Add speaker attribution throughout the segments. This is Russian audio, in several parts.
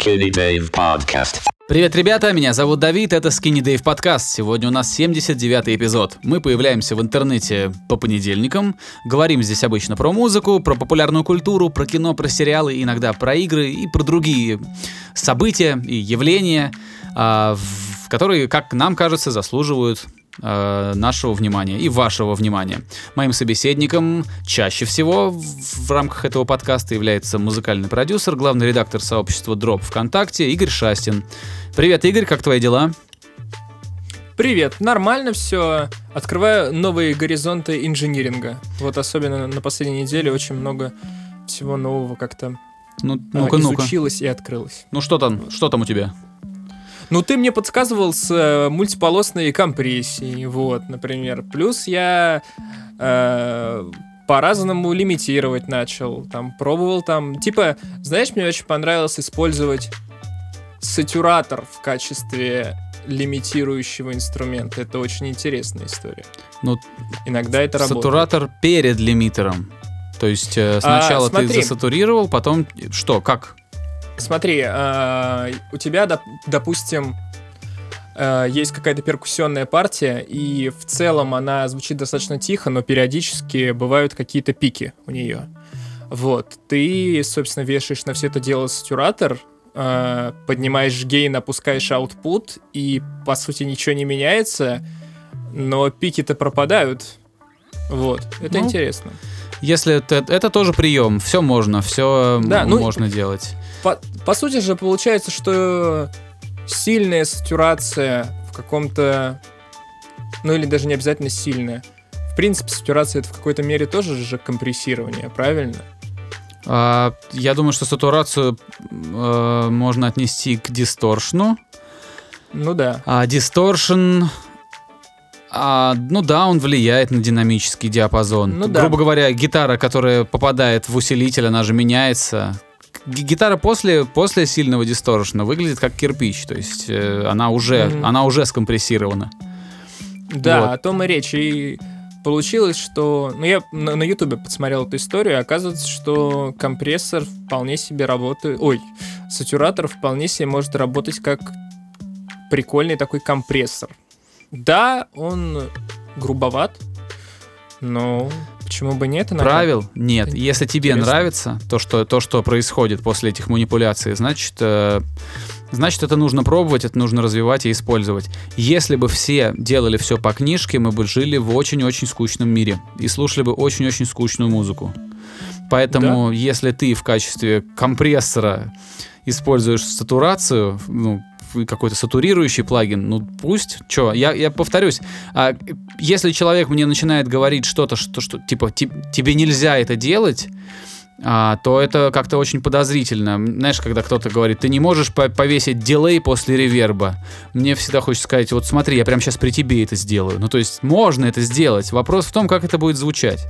Speaker 1: Skinny Dave Podcast.
Speaker 2: Привет, ребята, меня зовут Давид, это Skinny Dave подкаст. Сегодня у нас 79-й эпизод. Мы появляемся в интернете по понедельникам, говорим здесь обычно про музыку, про популярную культуру, про кино, про сериалы, иногда про игры и про другие события и явления, а, которые, как нам кажется, заслуживают э, нашего внимания и вашего внимания. Моим собеседником чаще всего в рамках этого подкаста является музыкальный продюсер, главный редактор сообщества Drop ВКонтакте Игорь Шастин. Привет, Игорь, как твои дела?
Speaker 3: Привет, нормально все. Открываю новые горизонты инжиниринга. Вот особенно на последней неделе очень много всего нового как-то
Speaker 2: Ну, ну-ка.
Speaker 3: изучилось и открылось.
Speaker 2: Ну что там, что там у тебя?
Speaker 3: Ну, ты мне подсказывал с э, мультиполосной компрессией, вот, например. Плюс я э, по-разному лимитировать начал, там, пробовал там... Типа, знаешь, мне очень понравилось использовать сатюратор в качестве лимитирующего инструмента. Это очень интересная история.
Speaker 2: Ну,
Speaker 3: Иногда это работает.
Speaker 2: Сатуратор перед лимитером. То есть э, сначала ты
Speaker 3: А, смотри.
Speaker 2: засатурировал, потом что, как?
Speaker 3: Смотри, э, у тебя, доп- допустим, э, есть какая-то перкуссионная партия, и в целом она звучит достаточно тихо, но периодически бывают какие-то пики у нее. Вот, ты, собственно, вешаешь на все это дело сатюратор, э, поднимаешь гейн, опускаешь output, и, по сути, ничего не меняется, но пики-то пропадают. Вот, это
Speaker 2: Ну,
Speaker 3: интересно.
Speaker 2: Если это, это тоже прием, все можно, все
Speaker 3: Да, ну,
Speaker 2: можно делать.
Speaker 3: По, по сути же получается, что сильная сатурация в каком-то... Ну или даже не обязательно сильная. В принципе, сатурация это в какой-то мере тоже же компрессирование, правильно?
Speaker 2: А, я думаю, что сатурацию э, можно отнести к дисторшну.
Speaker 3: Ну да.
Speaker 2: А дисторшн, а, ну да, он влияет на динамический диапазон.
Speaker 3: Ну да.
Speaker 2: Грубо говоря, гитара, которая попадает в усилитель, она же меняется. Гитара после, после сильного дисторшна выглядит как кирпич, то есть э, она уже,
Speaker 3: Мгм.
Speaker 2: она уже скомпрессирована.
Speaker 3: Да,
Speaker 2: Вот.
Speaker 3: о том и речь. И получилось, что... Ну, я на, ютубе подсмотрел эту историю, и оказывается, что компрессор вполне себе работает... Ой, сатуратор вполне себе может работать как прикольный такой компрессор. Да, он грубоват, но почему бы нет? иногда?
Speaker 2: Правил нет.
Speaker 3: Это
Speaker 2: Если тебе
Speaker 3: интересно.
Speaker 2: нравится то что, то, что происходит после этих манипуляций, значит, э, значит, это нужно пробовать, это нужно развивать и использовать. Если бы все делали все по книжке, мы бы жили в очень-очень скучном мире и слушали бы очень-очень скучную музыку. Поэтому, если ты в качестве компрессора используешь сатурацию, ну, какой-то сатурирующий плагин, ну пусть, чё, я, я повторюсь, а, если человек мне начинает говорить что-то, что, что типа «Ти- тебе нельзя это делать, а, то это как-то очень подозрительно. Знаешь, когда кто-то говорит, ты не можешь по- повесить дилей после реверба. Мне всегда хочется сказать, вот смотри, я прямо сейчас при тебе это сделаю. Ну, то есть можно это сделать. Вопрос в том, как это будет звучать.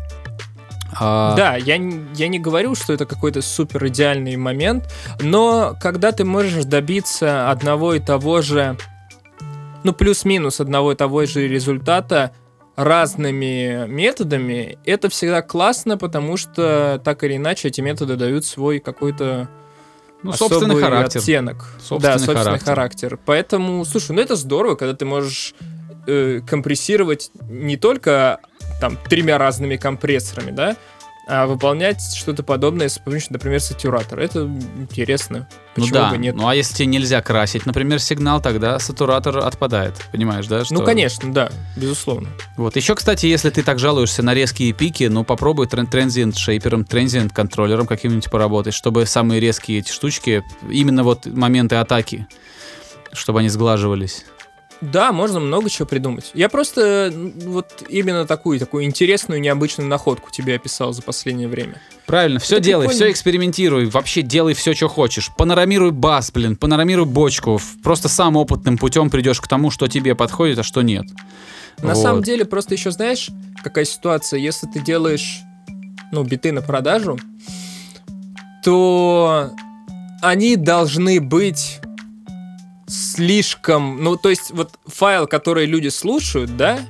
Speaker 2: А,
Speaker 3: Да, я, я не говорю, что это какой-то супер идеальный момент, но когда ты можешь добиться одного и того же, ну, плюс-минус одного и того же результата разными методами, это всегда классно, потому что так или иначе эти методы дают свой какой-то
Speaker 2: ну, собственный характер.
Speaker 3: оттенок.
Speaker 2: Собственный
Speaker 3: да, собственный
Speaker 2: характер.
Speaker 3: характер. Поэтому, слушай, ну это здорово, когда ты можешь э, компрессировать не только там тремя разными компрессорами, да, а выполнять что-то подобное с помощью, например, сатуратора. Это интересно.
Speaker 2: Ну
Speaker 3: Почему
Speaker 2: да,
Speaker 3: бы нет?
Speaker 2: ну а если тебе нельзя красить, например, сигнал, тогда сатуратор отпадает, понимаешь, да?
Speaker 3: Ну,
Speaker 2: что-
Speaker 3: конечно, да, безусловно.
Speaker 2: Вот. Еще, кстати, если ты так жалуешься на резкие пики, ну попробуй транзиент шейпером, транзиент контроллером каким-нибудь поработать, чтобы самые резкие эти штучки, именно вот моменты атаки, чтобы они сглаживались.
Speaker 3: Да, можно много чего придумать. Я просто вот именно такую, такую интересную, необычную находку тебе описал за последнее время.
Speaker 2: Правильно, все
Speaker 3: Это
Speaker 2: делай,
Speaker 3: прикольно.
Speaker 2: все экспериментируй, вообще делай все, что хочешь. Панорамируй бас, блин, панорамируй бочку. Просто сам опытным путем придешь к тому, что тебе подходит, а что нет.
Speaker 3: На
Speaker 2: Вот.
Speaker 3: самом деле, просто еще знаешь, какая ситуация, если ты делаешь, ну, биты на продажу, то они должны быть слишком, ну, то есть вот файл, который люди слушают, да,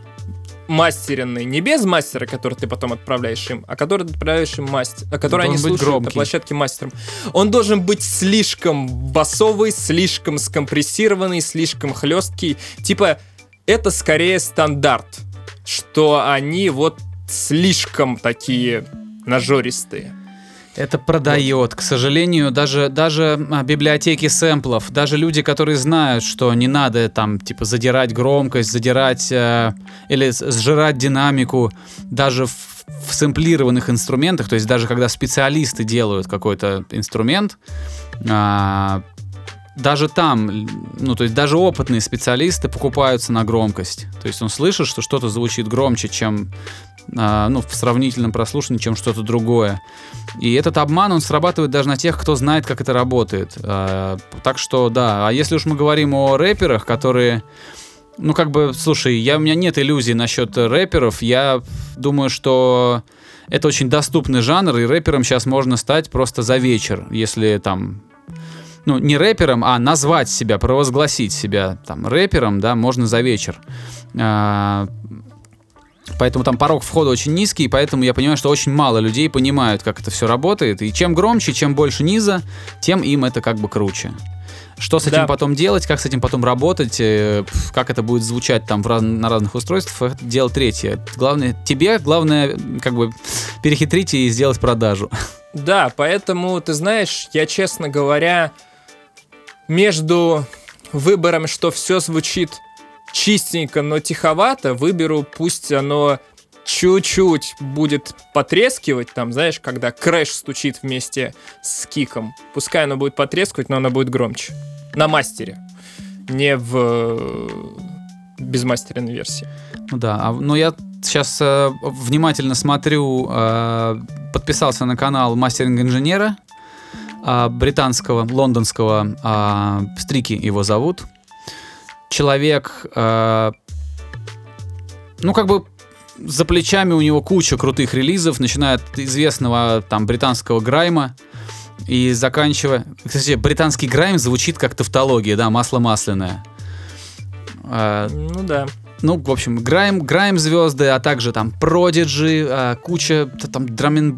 Speaker 3: мастеренный, не без мастера, который ты потом отправляешь им, а который ты отправляешь им мастер, а который
Speaker 2: Он
Speaker 3: они слушают на
Speaker 2: громкий.
Speaker 3: площадке мастером. Он должен быть слишком басовый, слишком скомпрессированный, слишком хлесткий. Типа, это скорее стандарт, что они вот слишком такие нажористые.
Speaker 2: Это продает. К сожалению, даже, даже а, библиотеки сэмплов, даже люди, которые знают, что не надо там, типа, задирать громкость, задирать э, или сжирать динамику, даже в, в сэмплированных инструментах, то есть даже когда специалисты делают какой-то инструмент, а, даже там, ну, то есть даже опытные специалисты покупаются на громкость. То есть он слышит, что что-то звучит громче, чем, ну, в сравнительном прослушивании, чем что-то другое. И этот обман, он срабатывает даже на тех, кто знает, как это работает. А, так что, да. А если уж мы говорим о рэперах, которые... Ну, как бы, слушай, я, у меня нет иллюзий насчет рэперов. Я думаю, что это очень доступный жанр, и рэпером сейчас можно стать просто за вечер, если там ну, не рэпером, а назвать себя, провозгласить себя там рэпером, да, можно за вечер. А, Поэтому там порог входа очень низкий, и поэтому я понимаю, что очень мало людей понимают, как это все работает. И чем громче, чем больше низа, тем им это как бы круче. Что с этим
Speaker 3: Да.
Speaker 2: потом делать, как с этим потом работать, э, как это будет звучать там раз- на разных устройствах, это дело третье. Главное, тебе, главное, как бы перехитрить и сделать продажу.
Speaker 3: Да, поэтому, ты знаешь, я, честно говоря, между выбором, что все звучит чистенько, но тиховато, выберу, пусть оно чуть-чуть будет потрескивать, там, знаешь, когда крэш стучит вместе с киком. Пускай оно будет потрескивать, но оно будет громче. На мастере. Не в э, безмастеренной версии.
Speaker 2: Ну да, а, но я сейчас э, внимательно смотрю, э, подписался на канал мастеринг-инженера э, британского, лондонского, э, Стрики его зовут. Человек, э, ну как бы за плечами у него куча крутых релизов, начиная от известного там британского грайма и заканчивая... Кстати, британский грайм звучит как тавтология, да, масло масляное. Э,
Speaker 3: Ну да.
Speaker 2: Ну, в общем, Грайм, Грайм звезды, а также там Prodigy, а, куча там драм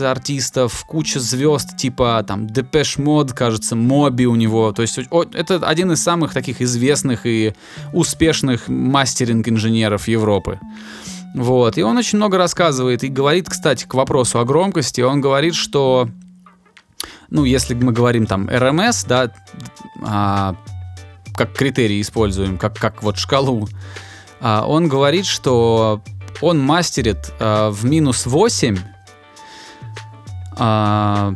Speaker 2: артистов, куча звезд типа там Depeche Mode, кажется, Моби у него. То есть это один из самых таких известных и успешных мастеринг-инженеров Европы. Вот. И он очень много рассказывает и говорит, кстати, к вопросу о громкости, он говорит, что ну, если мы говорим там RMS, да, а, как критерий используем, как, как вот шкалу, он говорит, что он мастерит а, в минус 8 а,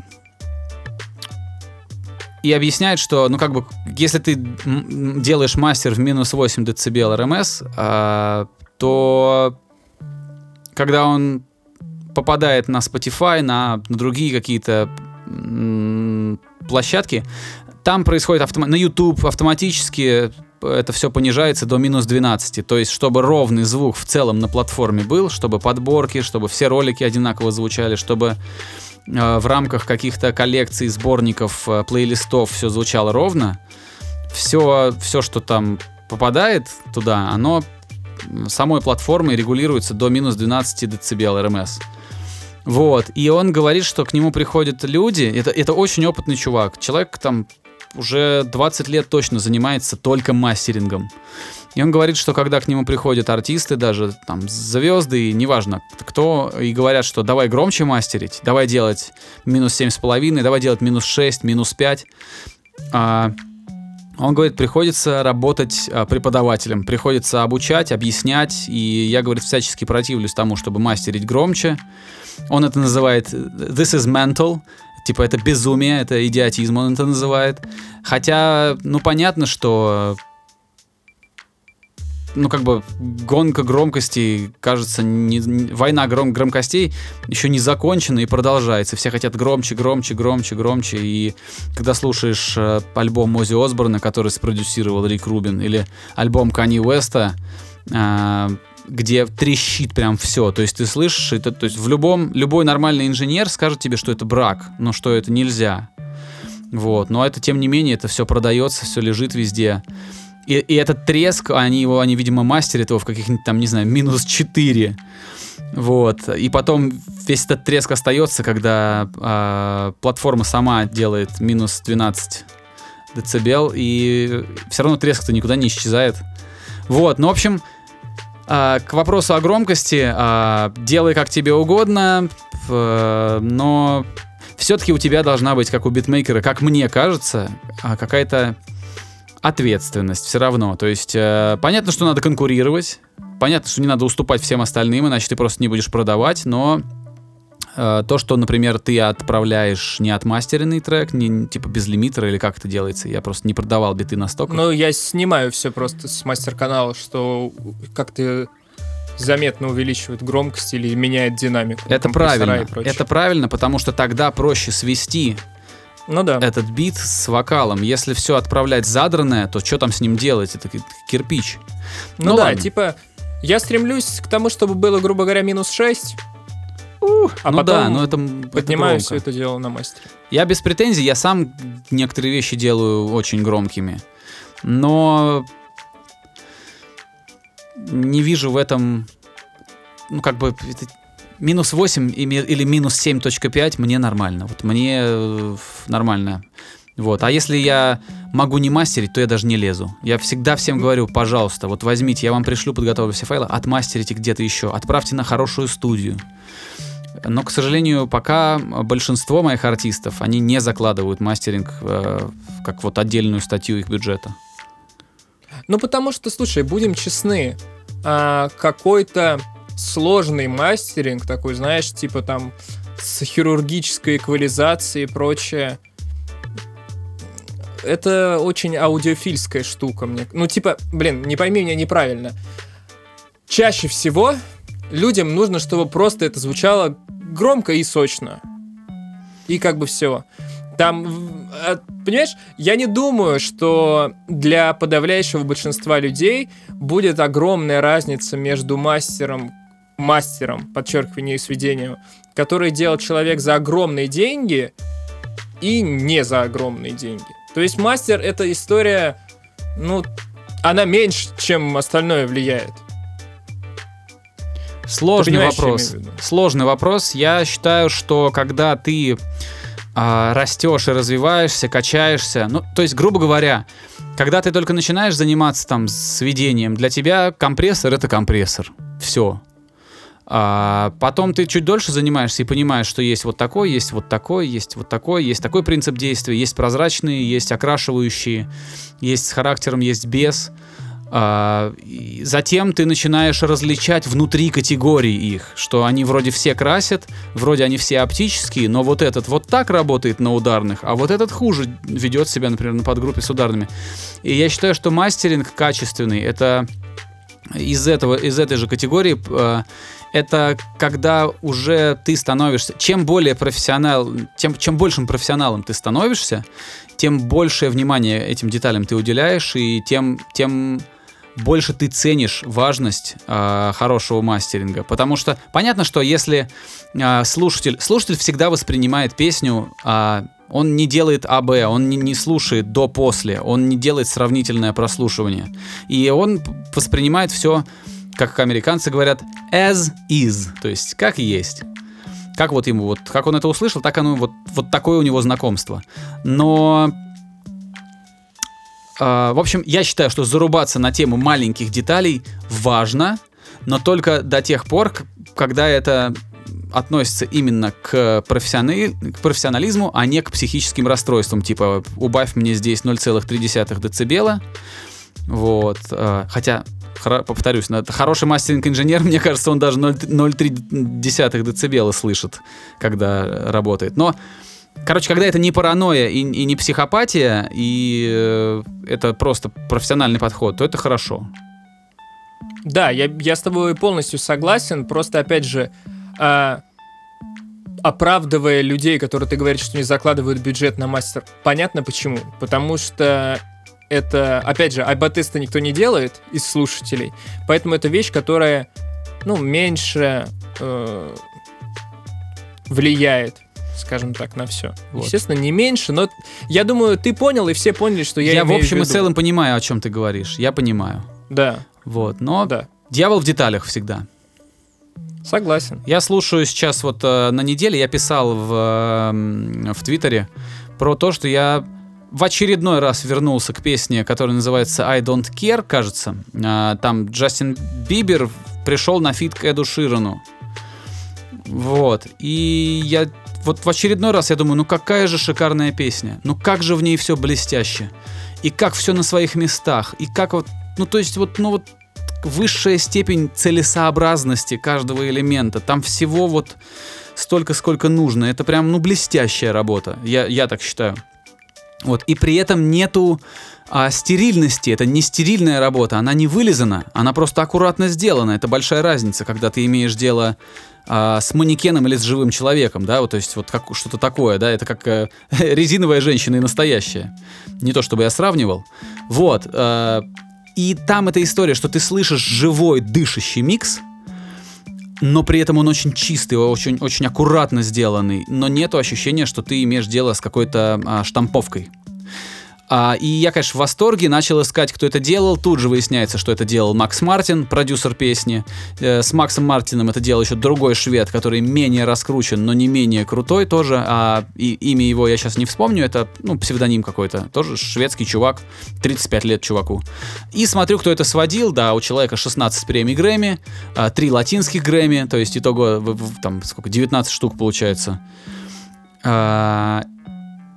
Speaker 2: и объясняет, что, ну, как бы, если ты делаешь мастер в минус 8 дБ РМС, а, то когда он попадает на Spotify, на, на другие какие-то площадки, там происходит автома- на YouTube автоматически это все понижается до минус 12. То есть, чтобы ровный звук в целом на платформе был, чтобы подборки, чтобы все ролики одинаково звучали, чтобы э, в рамках каких-то коллекций, сборников, э, плейлистов все звучало ровно. Все, все, что там попадает туда, оно самой платформой регулируется до минус 12 дБ РМС. Вот. И он говорит, что к нему приходят люди. Это, это очень опытный чувак. Человек там уже 20 лет точно занимается только мастерингом. И он говорит, что когда к нему приходят артисты, даже там звезды, и неважно кто, и говорят, что давай громче мастерить, давай делать минус 7,5, давай делать минус 6, минус 5. А, он говорит, приходится работать а, преподавателем, приходится обучать, объяснять, и я, говорит, всячески противлюсь тому, чтобы мастерить громче. Он это называет «this is mental», типа это безумие, это идиотизм, он это называет. Хотя, ну, понятно, что ну, как бы гонка громкостей, кажется, не, не- война гром, громкостей еще не закончена и продолжается. Все хотят громче, громче, громче, громче. И когда слушаешь э, альбом Ози Осборна, который спродюсировал Рик Рубин, или альбом Кани Уэста, э, где трещит прям все. То есть ты слышишь, это, то есть в любом, любой нормальный инженер скажет тебе, что это брак, но что это нельзя. Вот. Но это, тем не менее, это все продается, все лежит везде. И, и этот треск, они его, они, видимо, мастерят его в каких-нибудь там, не знаю, минус 4. Вот. И потом весь этот треск остается, когда э, платформа сама делает минус 12 децибел, и все равно треск-то никуда не исчезает. Вот, ну, в общем, э, к вопросу о громкости, э, делай как тебе угодно, э, но все-таки у тебя должна быть, как у битмейкера, как мне кажется, какая-то ответственность все равно. То есть э, понятно, что надо конкурировать, понятно, что не надо уступать всем остальным, иначе ты просто не будешь продавать, но то, что, например, ты отправляешь не отмастеренный трек, не типа без лимитера или как это делается, я просто не продавал биты настолько.
Speaker 3: Ну, я снимаю все просто с мастер-канала, что как-то заметно увеличивает громкость или меняет динамику.
Speaker 2: Это правильно. Это правильно, потому что тогда проще свести
Speaker 3: ну да.
Speaker 2: этот бит с вокалом. Если все отправлять задранное, то что там с ним делать? Это кирпич.
Speaker 3: Ну, ну да, ладно. типа, я стремлюсь к тому, чтобы было, грубо говоря, минус 6.
Speaker 2: Ух, а ну потом да, но это,
Speaker 3: поднимаю это все это дело на мастере.
Speaker 2: Я без претензий, я сам некоторые вещи делаю очень громкими. Но не вижу в этом, ну как бы, минус 8 или минус 7.5 мне нормально. Вот мне э, нормально. Вот. А если я могу не мастерить, то я даже не лезу. Я всегда всем говорю, пожалуйста, вот возьмите, я вам пришлю, подготовлю все файлы, отмастерите где-то еще, отправьте на хорошую студию. Но, к сожалению, пока большинство моих артистов, они не закладывают мастеринг э, как вот отдельную статью их бюджета.
Speaker 3: Ну, потому что, слушай, будем честны, а, какой-то сложный мастеринг, такой, знаешь, типа там с хирургической эквализацией и прочее. Это очень аудиофильская штука мне. Ну, типа, блин, не пойми меня неправильно. Чаще всего людям нужно, чтобы просто это звучало громко и сочно. И как бы все. Там, э, понимаешь, я не думаю, что для подавляющего большинства людей будет огромная разница между мастером мастером, подчеркиваю, сведению, который делает человек за огромные деньги и не за огромные деньги. То есть мастер это история, ну, она меньше, чем остальное влияет.
Speaker 2: Сложный вопрос. Сложный вопрос. Я считаю, что когда ты а, растешь и развиваешься, качаешься, ну, то есть, грубо говоря, когда ты только начинаешь заниматься там сведением, для тебя компрессор это компрессор. Все. А потом ты чуть дольше занимаешься и понимаешь, что есть вот такой, есть вот такой, есть вот такой, есть такой принцип действия, есть прозрачные, есть окрашивающие, есть с характером, есть без. А, затем ты начинаешь различать внутри категорий их, что они вроде все красят, вроде они все оптические, но вот этот вот так работает на ударных, а вот этот хуже ведет себя, например, на подгруппе с ударными. И я считаю, что мастеринг качественный, это из этого, из этой же категории а, это когда уже ты становишься, чем более профессионал, тем, чем большим профессионалом ты становишься, тем большее внимание этим деталям ты уделяешь, и тем, тем больше ты ценишь важность э, хорошего мастеринга. Потому что понятно, что если э, слушатель, слушатель всегда воспринимает песню, э, он не делает АБ, он не, не слушает до-после, он не делает сравнительное прослушивание. И он воспринимает все как американцы говорят, as is, то есть как есть. Как вот ему, вот, как он это услышал, так оно, вот, вот такое у него знакомство. Но в общем, я считаю, что зарубаться на тему маленьких деталей важно, но только до тех пор, когда это относится именно к, профессионали... к профессионализму, а не к психическим расстройствам. Типа, убавь мне здесь 0,3 децибела. Вот. Э, хотя повторюсь, это хороший мастеринг-инженер, мне кажется, он даже 0,3 децибела слышит, когда работает. Но Короче, когда это не паранойя и, и не психопатия, и э, это просто профессиональный подход, то это хорошо.
Speaker 3: Да, я, я с тобой полностью согласен. Просто, опять же, э, оправдывая людей, которые ты говоришь, что не закладывают бюджет на мастер, понятно почему. Потому что это, опять же, альба-теста никто не делает из слушателей, поэтому это вещь, которая, ну, меньше э, влияет, скажем так, на все.
Speaker 2: Вот.
Speaker 3: Естественно, не меньше, но я думаю, ты понял, и все поняли, что я
Speaker 2: Я, в общем и
Speaker 3: виду.
Speaker 2: целом понимаю, о чем ты говоришь. Я понимаю.
Speaker 3: Да,
Speaker 2: Вот. Но
Speaker 3: да,
Speaker 2: дьявол в деталях всегда.
Speaker 3: согласен.
Speaker 2: Я слушаю сейчас вот э, на неделе, я писал в, э, м, в Твиттере про то, что я в очередной раз вернулся к песне, которая называется I Don't Care, кажется. А, Там Джастин Бибер пришел на фит к Эду Ширану. Вот. И я вот в очередной раз я думаю, ну какая же шикарная песня. Ну как же в ней все блестяще. И как все на своих местах. И как вот, ну то есть вот, ну вот высшая степень целесообразности каждого элемента. Там всего вот столько, сколько нужно. Это прям, ну, блестящая работа. Я, я так считаю. Вот. И при этом нету а, стерильности. Это не стерильная работа. Она не вылизана. Она просто аккуратно сделана. Это большая разница, когда ты имеешь дело а, с манекеном или с живым человеком, да, вот, то есть вот как, что-то такое, да, это как э, резиновая женщина и настоящая. Не то чтобы я сравнивал. Вот. э, и там эта история, что ты слышишь живой, дышащий микс, но при этом он очень чистый, очень, очень аккуратно сделанный, но нету ощущения, что ты имеешь дело с какой-то а, штамповкой. А, и я, конечно, в восторге, начал искать, кто это делал. Тут же выясняется, что это делал Макс Мартин, продюсер песни. Э, с Максом Мартином это делал еще другой швед, который менее раскручен, но не менее крутой тоже. А и, имя его я сейчас не вспомню, это ну, псевдоним какой-то. Тоже шведский чувак, 35 лет чуваку. И смотрю, кто это сводил. Да, у человека 16 премий Грэмми, 3 латинских Грэмми, то есть итого там сколько, 19 штук получается.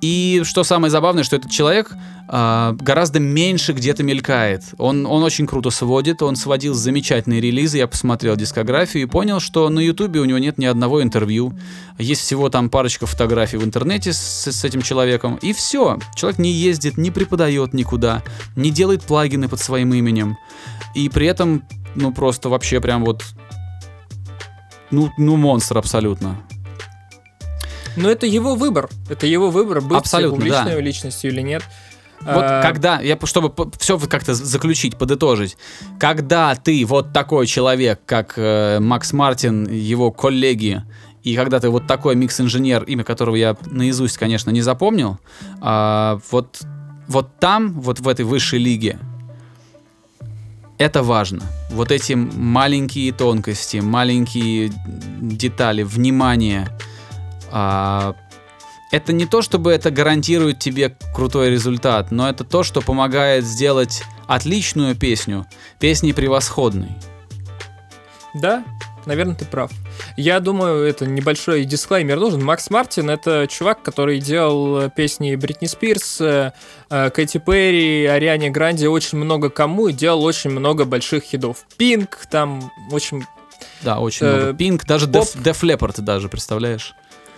Speaker 2: И что самое забавное, что этот человек а, гораздо меньше где-то мелькает. Он, он очень круто сводит, он сводил замечательные релизы, я посмотрел дискографию и понял, что на ютубе у него нет ни одного интервью. Есть всего там парочка фотографий в интернете с, с этим человеком, и все. Человек не ездит, не преподает никуда, не делает плагины под своим именем. И при этом, ну просто вообще прям вот... Ну, ну монстр абсолютно.
Speaker 3: Но это его выбор. Это его выбор, быть
Speaker 2: Абсолютно,
Speaker 3: публичной
Speaker 2: да.
Speaker 3: личностью или нет.
Speaker 2: Вот
Speaker 3: А,
Speaker 2: когда, я, чтобы все как-то заключить, подытожить, когда ты вот такой человек, как э, Макс Мартин, его коллеги, и когда ты вот такой микс-инженер, имя которого я наизусть, конечно, не запомнил, а, вот, вот там, вот в этой высшей лиге, это важно. Вот эти маленькие тонкости, маленькие детали, внимание. А, это не то, чтобы это гарантирует тебе крутой результат, но это то, что помогает сделать отличную песню песней превосходной.
Speaker 3: Да, наверное, ты прав. Я думаю, это небольшой дисклеймер нужен. Макс Мартин — это чувак, который делал э, песни Бритни Спирс, э, э, Кэти Перри, Ариане Гранде, очень много кому, и делал очень много больших хитов. Пинк, там, общем,
Speaker 2: Да, очень
Speaker 3: Э,
Speaker 2: много. Пинк, даже Def Leppard даже, представляешь?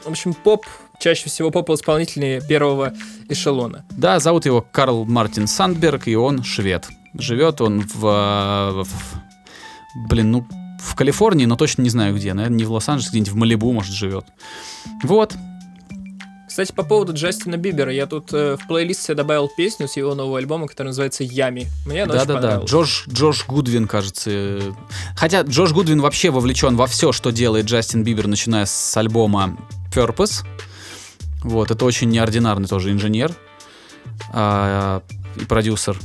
Speaker 3: В общем, поп, чаще всего поп-исполнители первого эшелона.
Speaker 2: Да, зовут его Карл Мартин Сандберг, и он швед. Живет он в, э, в- блин, ну, в Калифорнии, но точно не знаю где. Наверное, не в Лос-Анджелесе, где-нибудь в Малибу, может, живет. Вот.
Speaker 3: Кстати, по поводу Джастина Бибера, я тут э, в плейлист себе добавил песню с его нового альбома, который называется «Ями». Мне она очень
Speaker 2: Да-да-да.
Speaker 3: понравилась.
Speaker 2: Джош, Джош Гудвин, кажется. э, Хотя Джош Гудвин вообще вовлечен во все, что делает Джастин Бибер, начиная с альбома Purpose. Вот, это очень неординарный тоже инженер а, и продюсер.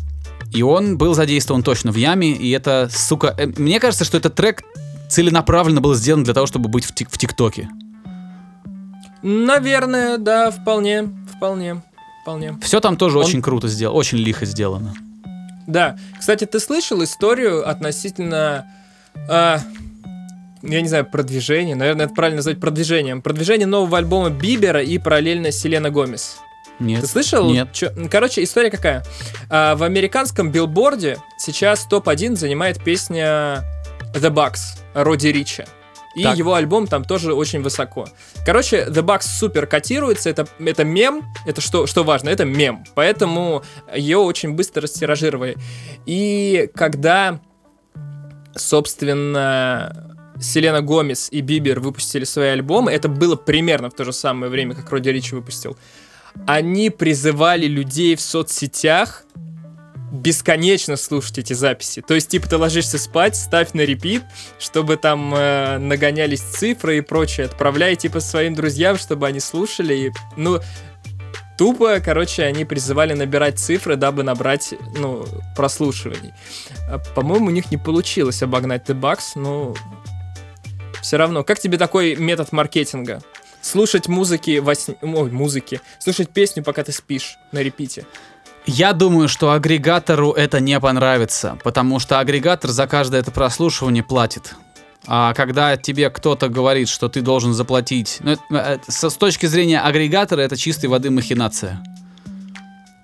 Speaker 2: И он был задействован точно в яме, и это, сука... э, Мне кажется, что этот трек целенаправленно был сделан для того, чтобы быть в, тик- в ТикТоке.
Speaker 3: Наверное, да, вполне, вполне, вполне.
Speaker 2: Все там тоже
Speaker 3: Он-
Speaker 2: очень круто сделано, очень лихо сделано.
Speaker 3: Да. Кстати, ты слышал историю относительно... а, я не знаю, продвижения, наверное, это правильно назвать продвижением. Продвижение нового альбома Бибера и параллельно Селена Гомес.
Speaker 2: Нет.
Speaker 3: Ты слышал?
Speaker 2: Нет.
Speaker 3: Чё- Короче, история какая? А, в американском билборде сейчас топ-1 занимает песня The Bucks Роди Рича. И
Speaker 2: Так.
Speaker 3: его альбом там тоже очень высоко. Короче, The Bucks супер котируется, это, это мем, это что, что важно, это мем. Поэтому ее очень быстро растиражировали. И когда, собственно, Селена Гомес и Бибер выпустили свои альбомы, это было примерно в то же самое время, как Роди Ричи выпустил они призывали людей в соцсетях бесконечно слушать эти записи. То есть, типа, ты ложишься спать, ставь на репит, чтобы там э, нагонялись цифры и прочее. Отправляй, типа, своим друзьям, чтобы они слушали. И, ну, тупо, короче, они призывали набирать цифры, дабы набрать, ну, прослушиваний. А, по-моему, у них не получилось обогнать The Bucks, но все равно. Как тебе такой метод маркетинга? Слушать музыки во сне... Ой, музыки. Слушать песню, пока ты спишь на репите.
Speaker 2: Я думаю, что агрегатору это не понравится, потому что агрегатор за каждое это прослушивание платит. А когда тебе кто-то говорит, что ты должен заплатить, ну, это, с, с точки зрения агрегатора это чистой воды махинация.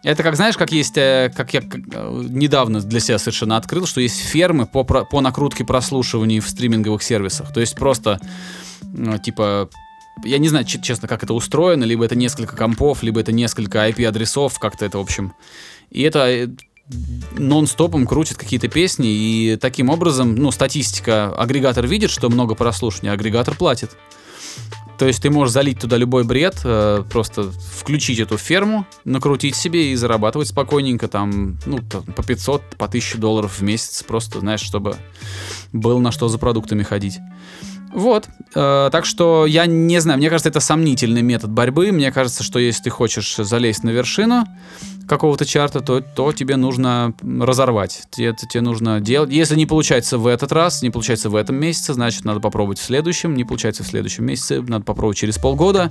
Speaker 2: Это как, знаешь, как есть, э, как я э, недавно для себя совершенно открыл, что есть фермы по, по накрутке прослушиваний в стриминговых сервисах. То есть просто, ну, типа, я не знаю, честно, как это устроено, либо это несколько компов, либо это несколько IP-адресов, как-то это, в общем. И это э, нон-стопом крутит какие-то песни, и таким образом, ну, статистика, агрегатор видит, что много прослушиваний, а агрегатор платит. То есть ты можешь залить туда любой бред, э, просто включить эту ферму, накрутить себе и зарабатывать спокойненько там, ну, там, по 500, по 1000 долларов в месяц, просто, знаешь, чтобы было на что за продуктами ходить. Вот, э, так что я не знаю, мне кажется, это сомнительный метод борьбы. Мне кажется, что если ты хочешь залезть на вершину какого-то чарта, то, то тебе нужно разорвать. Тебе, тебе нужно делать. Если не получается в этот раз, не получается в этом месяце, значит, надо попробовать в следующем. Не получается в следующем месяце, надо попробовать через полгода.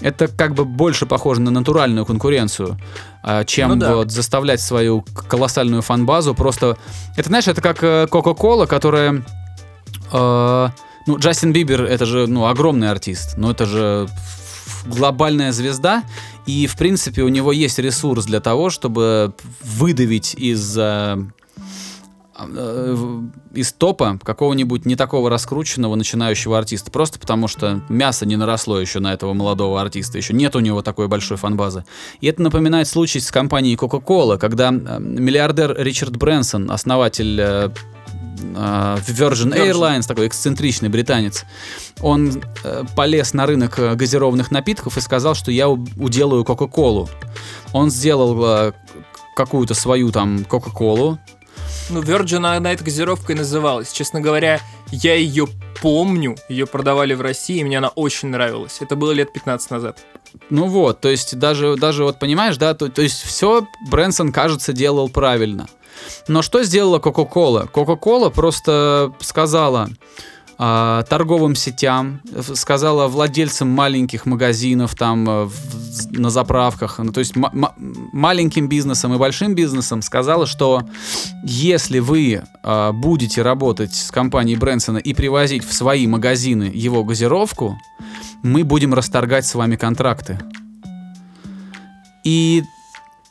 Speaker 2: Это как бы больше похоже на натуральную конкуренцию, э, чем
Speaker 3: Ну да.
Speaker 2: вот заставлять свою колоссальную фан-базу просто... Это, знаешь, это как э, Coca-Cola, которая... э, ну, Джастин Бибер это же, ну, огромный артист, но это же глобальная звезда, и, в принципе, у него есть ресурс для того, чтобы выдавить из, э, э, из топа какого-нибудь не такого раскрученного начинающего артиста, просто потому что мясо не наросло еще на этого молодого артиста, еще нет у него такой большой фанбазы. И это напоминает случай с компанией Coca-Cola, когда э, миллиардер Ричард Брэнсон, основатель Virgin
Speaker 3: Virgin.
Speaker 2: Airlines, такой эксцентричный британец, он э, полез на рынок э, газированных напитков и сказал, что я уделаю Кока-Колу. Он сделал э, какую-то свою там Кока-Колу.
Speaker 3: Ну, Virgin она этой газировкой называлась. Честно говоря, я ее помню. Ее продавали в России, и мне она очень нравилась. Это было лет 15 назад.
Speaker 2: Ну вот, то есть даже, даже вот понимаешь, да, то, то есть все Брэнсон, кажется, делал правильно. Но что сделала Кока-Кола? Кока-Кола просто сказала а, торговым сетям, сказала владельцам маленьких магазинов там э, в- на заправках, ну, то есть ма- ма- маленьким бизнесом и большим бизнесом сказала, что если вы а, будете работать с компанией Брэнсона и привозить в свои магазины его газировку, мы будем расторгать с вами контракты. И,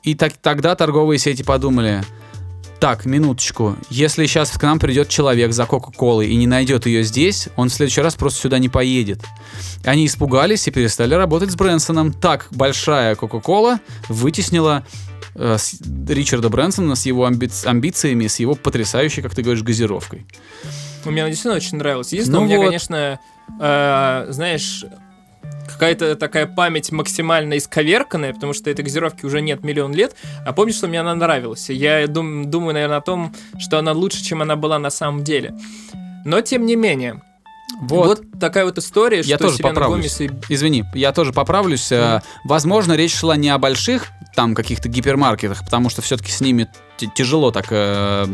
Speaker 2: и так, тогда торговые сети подумали, так, минуточку, если сейчас к нам придет человек за Кока-Колой и не найдет ее здесь, он в следующий раз просто сюда не поедет. Они испугались и перестали работать с Брэнсоном. Так большая Кока-Кола вытеснила э, с- Ричарда Брэнсона с его амби- амбициями, с его потрясающей, как ты говоришь, газировкой.
Speaker 3: Ну, Мне она действительно очень нравилась. Единственное,
Speaker 2: Ну
Speaker 3: у меня,
Speaker 2: вот.
Speaker 3: конечно, э, знаешь, какая-то такая память максимально исковерканная, потому что этой газировки уже нет миллион лет. А помню, что мне она нравилась. Я дум- думаю, наверное, о том, что она лучше, чем она была на самом деле. Но, тем не менее,
Speaker 2: Вот.
Speaker 3: вот, такая вот история,
Speaker 2: Я
Speaker 3: что
Speaker 2: тоже
Speaker 3: Селена
Speaker 2: поправлюсь.
Speaker 3: Гомес и
Speaker 2: Извини, я тоже поправлюсь. Э, Возможно, речь шла не о больших там каких-то гипермаркетах, потому что все-таки с ними тяжело так э,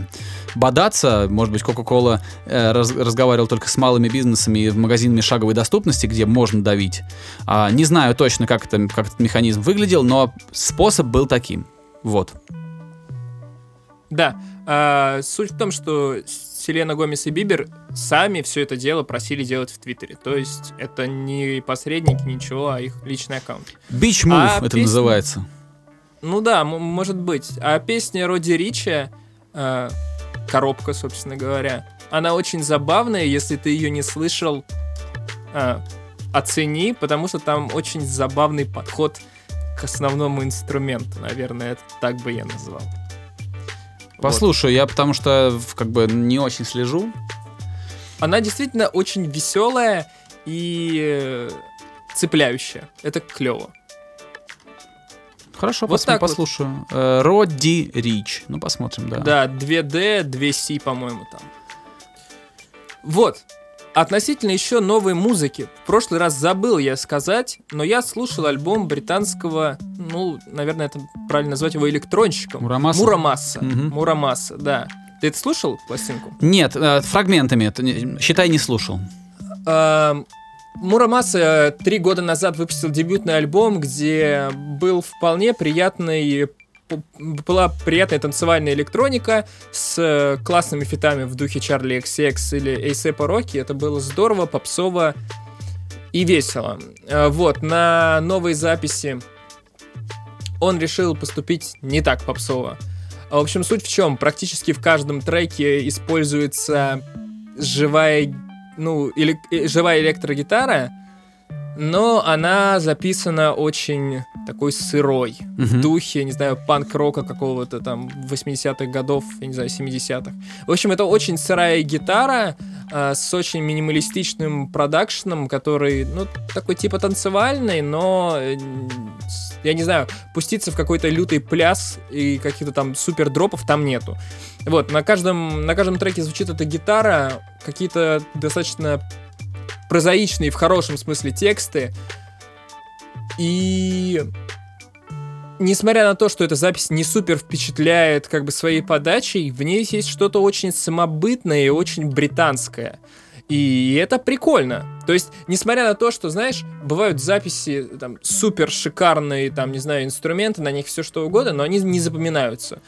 Speaker 2: бодаться. Может быть, Coca-Cola э, раз- разговаривал только с малыми бизнесами и магазинами шаговой доступности, где можно давить. А, не знаю точно, как, это, как этот механизм выглядел, но способ был таким. Вот.
Speaker 3: Да, а, суть в том, что Селена Гомес и Бибер сами все это дело просили делать в Твиттере. То есть это не посредники, ничего, а их личный аккаунт.
Speaker 2: Beach Move
Speaker 3: А
Speaker 2: это
Speaker 3: песня-
Speaker 2: называется.
Speaker 3: Ну да, может быть. А песня Роди Ричи, э, коробка, собственно говоря, она очень забавная, если ты ее не слышал, э, оцени, потому что там очень забавный подход к основному инструменту, наверное, это так бы я назвал. Вот.
Speaker 2: Послушаю, я потому что как бы не очень слежу.
Speaker 3: Она действительно очень веселая и э, цепляющая. Это клево.
Speaker 2: Хорошо,
Speaker 3: Вот
Speaker 2: пос-
Speaker 3: так вот.
Speaker 2: послушаю. Э, Родди Рич. Ну, посмотрим, да.
Speaker 3: Да, 2D, 2C, по-моему, там. Вот. Относительно еще новой музыки. В прошлый раз забыл я сказать, но я слушал альбом британского, ну, наверное, это правильно назвать его электронщиком.
Speaker 2: Мурамаса?
Speaker 3: Мурамаса.
Speaker 2: Мгм.
Speaker 3: Мурамаса, да. Ты это слушал, пластинку?
Speaker 2: Нет, э, фрагментами. это не- считай, не слушал.
Speaker 3: Эм, Мурамаса э, три года назад выпустил дебютный альбом, где был вполне приятный была приятная танцевальная электроника с э, классными фитами в духе Чарли XX или Эйсепа Рокки. Это было здорово, попсово и весело. Э, Вот, на новой записи он решил поступить не так попсово. А, В общем, суть в чем? Практически в каждом треке используется живая, ну, эле- э, живая электрогитара, но она записана очень такой сырой, в
Speaker 2: Мгм.
Speaker 3: духе, не знаю, панк-рока какого-то там 80-х годов, я не знаю, 70-х. В общем, это очень сырая гитара а, с очень минималистичным продакшеном, который, ну, такой типа танцевальный, но, э, я не знаю, пуститься в какой-то лютый пляс и каких-то там супер дропов там нету. Вот, на каждом, на каждом треке звучит эта гитара, какие-то достаточно прозаичные в хорошем смысле тексты. И несмотря на то, что эта запись не супер впечатляет как бы своей подачей, в ней есть что-то очень самобытное и очень британское. И это прикольно. То есть, несмотря на то, что, знаешь, бывают записи, там, супер шикарные, там, не знаю, инструменты, на них все что угодно, но они не запоминаются.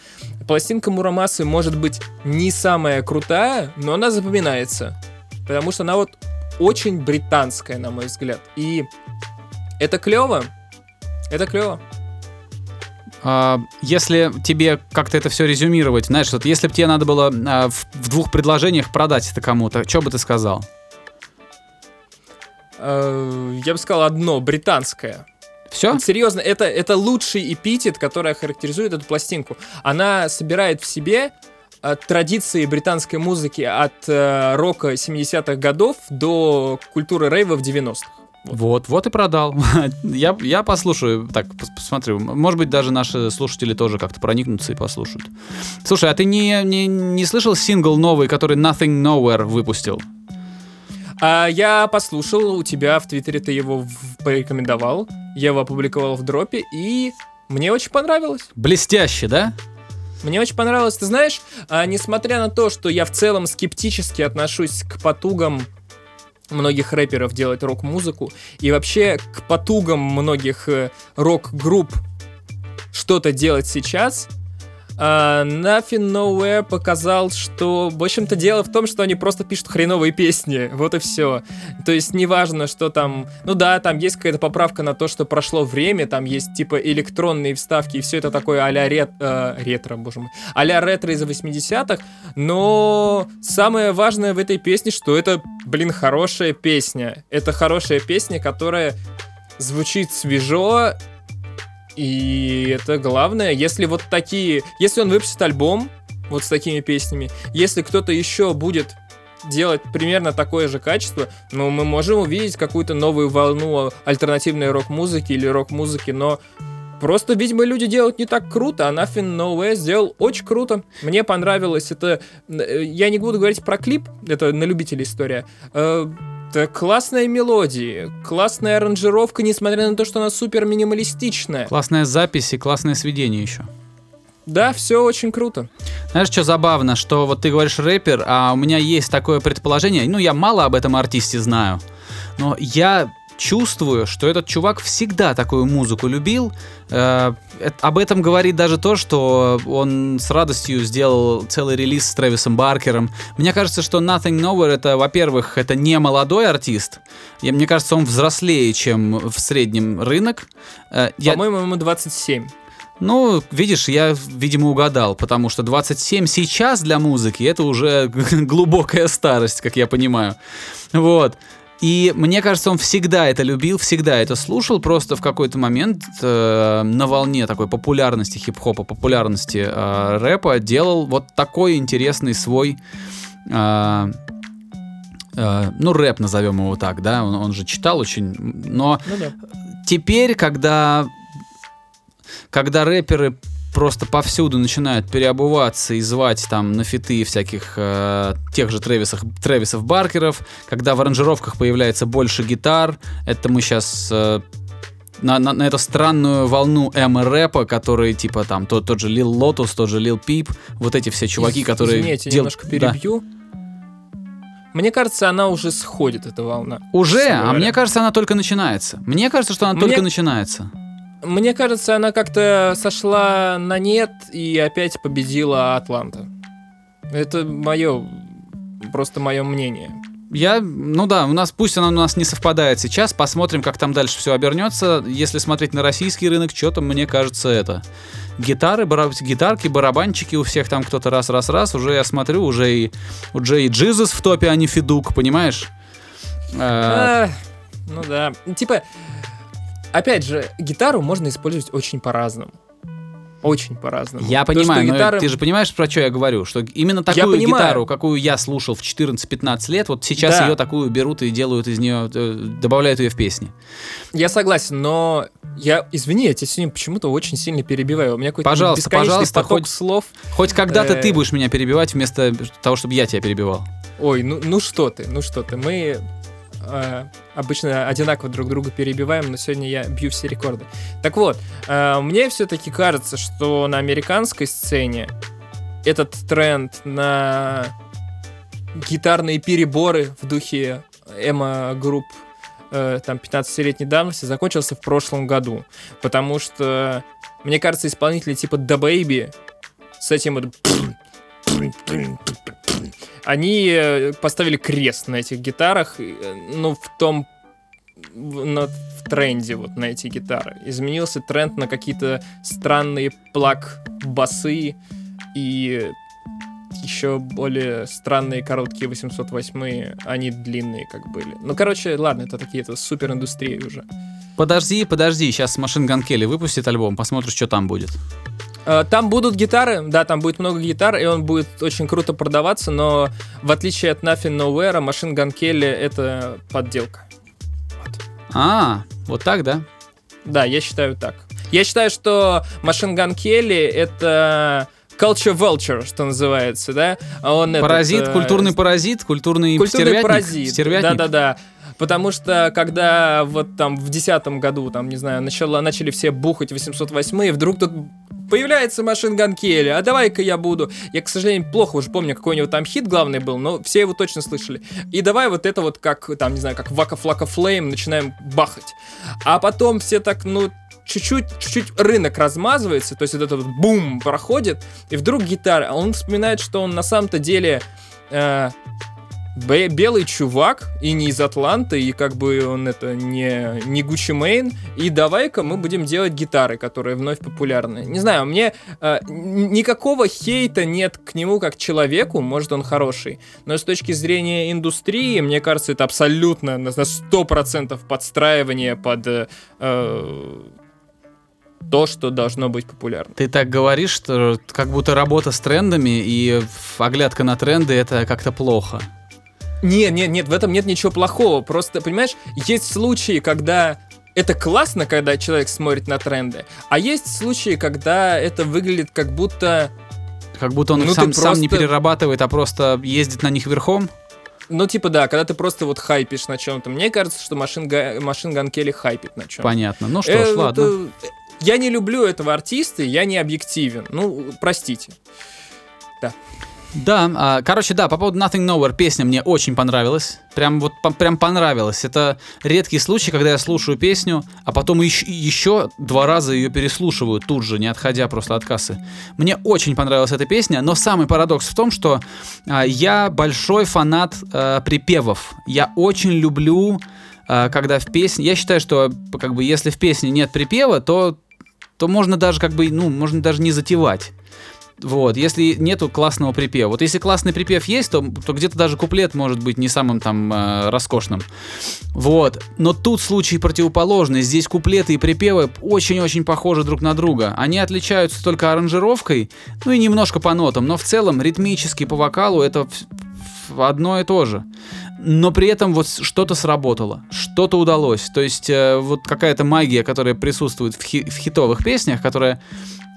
Speaker 3: Пластинка Мурамасы может быть не самая крутая, но она запоминается. Потому что она вот очень британская, на мой взгляд. И это клево. Это клево.
Speaker 2: А, если тебе как-то это все резюмировать, знаешь, вот если бы тебе надо было а, в, в двух предложениях продать это кому-то, что бы ты сказал?
Speaker 3: Э, Я бы сказал одно, британское.
Speaker 2: Все?
Speaker 3: Вот серьезно, это, это лучший эпитет, который характеризует эту пластинку. Она собирает в себе э, традиции британской музыки от э, рока 70-х годов до культуры рейва в 90-х.
Speaker 2: Вот, вот и продал. я, я послушаю, так, пос- посмотрю. Может быть, даже наши слушатели тоже как-то проникнутся и послушают. Слушай, а ты не, не, не слышал сингл новый, который Nothing Nowhere выпустил?
Speaker 3: А я послушал у тебя в Твиттере, ты его порекомендовал, я его опубликовал в дропе, и мне очень понравилось.
Speaker 2: Блестяще, да?
Speaker 3: Мне очень понравилось. Ты знаешь, а, несмотря на то, что я в целом скептически отношусь к потугам многих рэперов делать рок-музыку, и вообще к потугам многих э, рок-групп что-то делать сейчас, а, Nothing Nowhere показал, что, в общем-то, дело в том, что они просто пишут хреновые песни, вот и все. То есть неважно, что там... Ну да, там есть какая-то поправка на то, что прошло время, там есть типа электронные вставки, и все это такое а-ля рет- э, ретро, боже мой, а-ля ретро из 80-х, но самое важное в этой песне, что это, блин, хорошая песня. Это хорошая песня, которая звучит свежо, и это главное, если вот такие... Если он выпустит альбом вот с такими песнями, если кто-то еще будет делать примерно такое же качество, ну, мы можем увидеть какую-то новую волну альтернативной рок-музыки или рок-музыки, но просто, видимо, люди делают не так круто, а Nothing Nowhere сделал очень круто. Мне понравилось это... э, Я не буду говорить про клип, это на любителей история. Это классная мелодия, классная аранжировка, несмотря на то, что она супер минималистичная.
Speaker 2: Классная запись и классное сведение еще.
Speaker 3: Да, все очень круто.
Speaker 2: Знаешь, что забавно, что вот ты говоришь рэпер, а у меня есть такое предположение, ну, я мало об этом артисте знаю, но я чувствую, что этот чувак всегда такую музыку любил. Э, эт- об этом говорит даже то, что он с радостью сделал целый релиз с Трэвисом Баркером. Мне кажется, что Nothing Nowhere это, во-первых, это не молодой артист. И мне кажется, он взрослее, чем в среднем рынок. Э, я-
Speaker 3: По-моему, ему 27.
Speaker 2: ну, видишь, я, видимо, угадал, потому что 27 сейчас для музыки это уже глубокая старость, как я понимаю. Вот. И мне кажется, он всегда это любил, всегда это слушал, просто в какой-то момент э, на волне такой популярности хип-хопа, популярности э, рэпа делал вот такой интересный свой, э, э, ну, рэп назовем его так, да, он, он же читал очень, но
Speaker 3: Ну да.
Speaker 2: теперь, когда когда рэперы просто повсюду начинают переобуваться и звать там на фиты всяких э, тех же Трэвисов, Трэвисов Баркеров, когда в аранжировках появляется больше гитар, это мы сейчас э, на, на, на эту странную волну эмо-рэпа, которые типа там тот, тот же Lil Lotus, тот же Lil Peep, вот эти все чуваки,
Speaker 3: Из-
Speaker 2: которые...
Speaker 3: Извините,
Speaker 2: дел-
Speaker 3: немножко
Speaker 2: Да.
Speaker 3: перебью. Мне кажется, она уже сходит, эта волна.
Speaker 2: Уже, а мне кажется, она только начинается. Мне кажется, что она
Speaker 3: Мне-
Speaker 2: только начинается.
Speaker 3: Мне кажется, она как-то сошла на нет и опять победила Атланта. Это мое, просто мое мнение.
Speaker 2: Я, ну да, у нас пусть она у нас не совпадает сейчас, посмотрим, как там дальше все обернется. Если смотреть на российский рынок, что-то мне кажется это. Гитары, бара- гитарки, барабанчики у всех там кто-то раз-раз-раз. Уже я смотрю, уже и, уже и Джизус в топе, а не Федук, понимаешь?
Speaker 3: А, ну да. Типа, опять же, гитару можно использовать очень по-разному. Очень по-разному.
Speaker 2: Я
Speaker 3: что
Speaker 2: понимаю, но ты же понимаешь, про что я говорю, что именно такую гитару, какую я слушал в 14-15 лет, вот сейчас
Speaker 3: Да.
Speaker 2: ее такую берут и делают из нее, э, добавляют ее в песни.
Speaker 3: Я согласен, но я, извини, я тебя сегодня почему-то очень сильно перебиваю. У меня какой-то
Speaker 2: Пожалуйста,
Speaker 3: бесконечный
Speaker 2: пожалуйста,
Speaker 3: поток
Speaker 2: хоть-
Speaker 3: слов.
Speaker 2: Хоть когда-то
Speaker 3: Э.
Speaker 2: ты будешь меня перебивать вместо того, чтобы я тебя перебивал.
Speaker 3: Ой, ну, ну что ты, ну что ты. Мы э, обычно одинаково друг друга перебиваем, но сегодня я бью все рекорды. Так вот, э, мне все-таки кажется, что на американской сцене этот тренд на гитарные переборы в духе эмо-групп э, там 15-летней давности закончился в прошлом году. Потому что, мне кажется, исполнители типа The Baby с этим вот они э, поставили крест на этих гитарах, э, ну, в том, в, на- в тренде вот на эти гитары. Изменился тренд на какие-то странные плаг-басы и еще более странные короткие 808 они длинные как были. Ну, короче, ладно, это такие это супер индустрии уже.
Speaker 2: Подожди, подожди, сейчас Машин Ган Келли выпустит альбом, посмотришь, что там будет.
Speaker 3: Э, Там будут гитары, да, там будет много гитар, и он будет очень круто продаваться, но в отличие от Nothing Nowhere, Machine Gun Kelly это подделка.
Speaker 2: А, вот так, да?
Speaker 3: Да, я считаю так. Я считаю, что Machine Gun Kelly это culture vulture, что называется, да? А Он этот,
Speaker 2: Паразит,
Speaker 3: э,
Speaker 2: культурный паразит, культурный,
Speaker 3: культурный
Speaker 2: стервятник.
Speaker 3: паразит.
Speaker 2: стервятник.
Speaker 3: Да-да-да. Потому что когда вот там в десятом году, там, не знаю, начало, начали все бухать 808 и вдруг тут появляется машин Ган а давай-ка я буду. Я, к сожалению, плохо уже помню, какой у него там хит главный был, но все его точно слышали. И давай вот это вот как, там, не знаю, как Вака Флака Флейм начинаем бахать. А потом все так, ну, чуть-чуть, чуть-чуть рынок размазывается, то есть вот это вот бум проходит, и вдруг гитара, а он вспоминает, что он на самом-то деле э, белый чувак, и не из Атланты, и как бы он это не, не Гуччи Мейн, и давай-ка мы будем делать гитары, которые вновь популярны. Не знаю, мне э, никакого хейта нет к нему как человеку, может он хороший, но с точки зрения индустрии, мне кажется, это абсолютно на на 100% подстраивание под э, э, то, что должно быть популярно.
Speaker 2: Ты так говоришь, что как будто работа с трендами и оглядка на тренды это как-то плохо.
Speaker 3: Нет, нет, нет, в этом нет ничего плохого. Просто, понимаешь, есть случаи, когда это классно, когда человек смотрит на тренды, а есть случаи, когда это выглядит как будто,
Speaker 2: Как будто он
Speaker 3: Ну,
Speaker 2: их сам, сам не
Speaker 3: просто-
Speaker 2: перерабатывает, а просто ездит на них верхом.
Speaker 3: ну типа да, когда ты просто вот хайпишь на чем-то. Мне кажется, что машин, машин Ган Келли хайпит на чем.
Speaker 2: Понятно. Ну что ж, ладно.
Speaker 3: Я не люблю этого артиста, я не объективен. Ну, простите.
Speaker 2: Да, а, короче, да, по поводу Nothing Nowhere песня мне очень понравилась. Прям вот прям понравилась. Это редкий случай, когда я слушаю песню, а потом еще, еще два раза ее переслушиваю тут же, не отходя просто от кассы. Мне очень понравилась эта песня, но самый парадокс в том, что а, я большой фанат а, припевов. Я очень люблю, когда в песне... Я считаю, что как бы если в песне нет припева, то то можно даже как бы, ну, можно даже не затевать. Вот, если нету классного припева. Вот если классный припев есть, то, то где-то даже куплет может быть не самым там э, роскошным. Вот. Но тут случай противоположный. Здесь куплеты и припевы очень-очень похожи друг на друга. Они отличаются только аранжировкой, ну и немножко по нотам, но в целом ритмически по вокалу это одно и то же. но при этом вот что-то сработало, что-то удалось. То есть э, вот какая-то магия, которая присутствует в, хи- в хитовых песнях, которая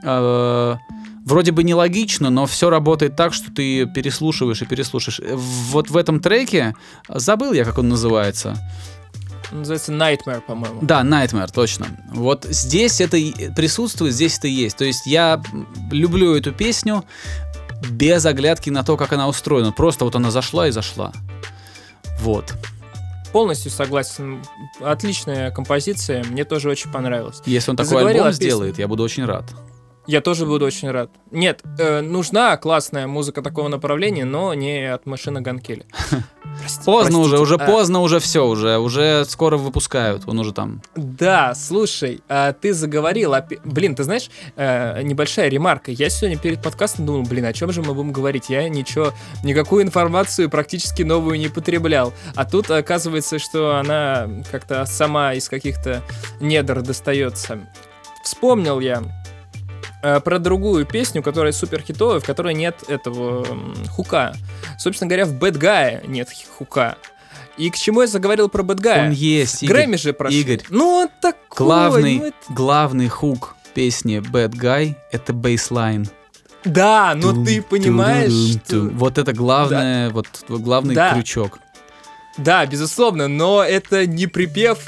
Speaker 2: э, вроде бы нелогично, но все работает так, что ты переслушиваешь и переслушаешь. Вот в этом треке, забыл я, как он называется.
Speaker 3: Называется Nightmare, по-моему.
Speaker 2: Да, Nightmare, точно. Вот здесь это и присутствует, здесь это есть. То есть я люблю эту песню без оглядки на то, как она устроена. Просто вот она зашла и зашла. Вот.
Speaker 3: Полностью согласен. Отличная композиция, мне тоже очень понравилась.
Speaker 2: Если он
Speaker 3: Ты
Speaker 2: такой альбом сделает, я буду очень рад.
Speaker 3: Я тоже буду очень рад. Нет, э, нужна классная музыка такого направления, но не от машины Ганкели. Прости-
Speaker 2: Поздно уже,
Speaker 3: простите.
Speaker 2: уже
Speaker 3: А,
Speaker 2: поздно, уже все, уже, уже скоро выпускают. Он уже там.
Speaker 3: Да, слушай, а ты заговорил Блин, ты знаешь, э, небольшая ремарка. Я сегодня перед подкастом думал, блин, о чем же мы будем говорить? Я ничего, никакую информацию практически новую не потреблял. А тут оказывается, что она как-то сама из каких-то недр достается. Вспомнил я про другую песню, которая супер хитовая, в которой нет этого хука. Собственно говоря, в Bad Guy нет хука. И к чему я заговорил про Bad Guy?
Speaker 2: Он есть. Игорь.
Speaker 3: Грэмми же прошли.
Speaker 2: Игорь.
Speaker 3: Ну, он такой.
Speaker 2: Главный,
Speaker 3: ну это-
Speaker 2: главный хук песни Bad Guy — это бейслайн.
Speaker 3: Да, но
Speaker 2: Тум,
Speaker 3: ты понимаешь,
Speaker 2: тум,
Speaker 3: что...
Speaker 2: тум. Вот это главное, вот главный
Speaker 3: Да.
Speaker 2: крючок.
Speaker 3: Да, безусловно, но это не припев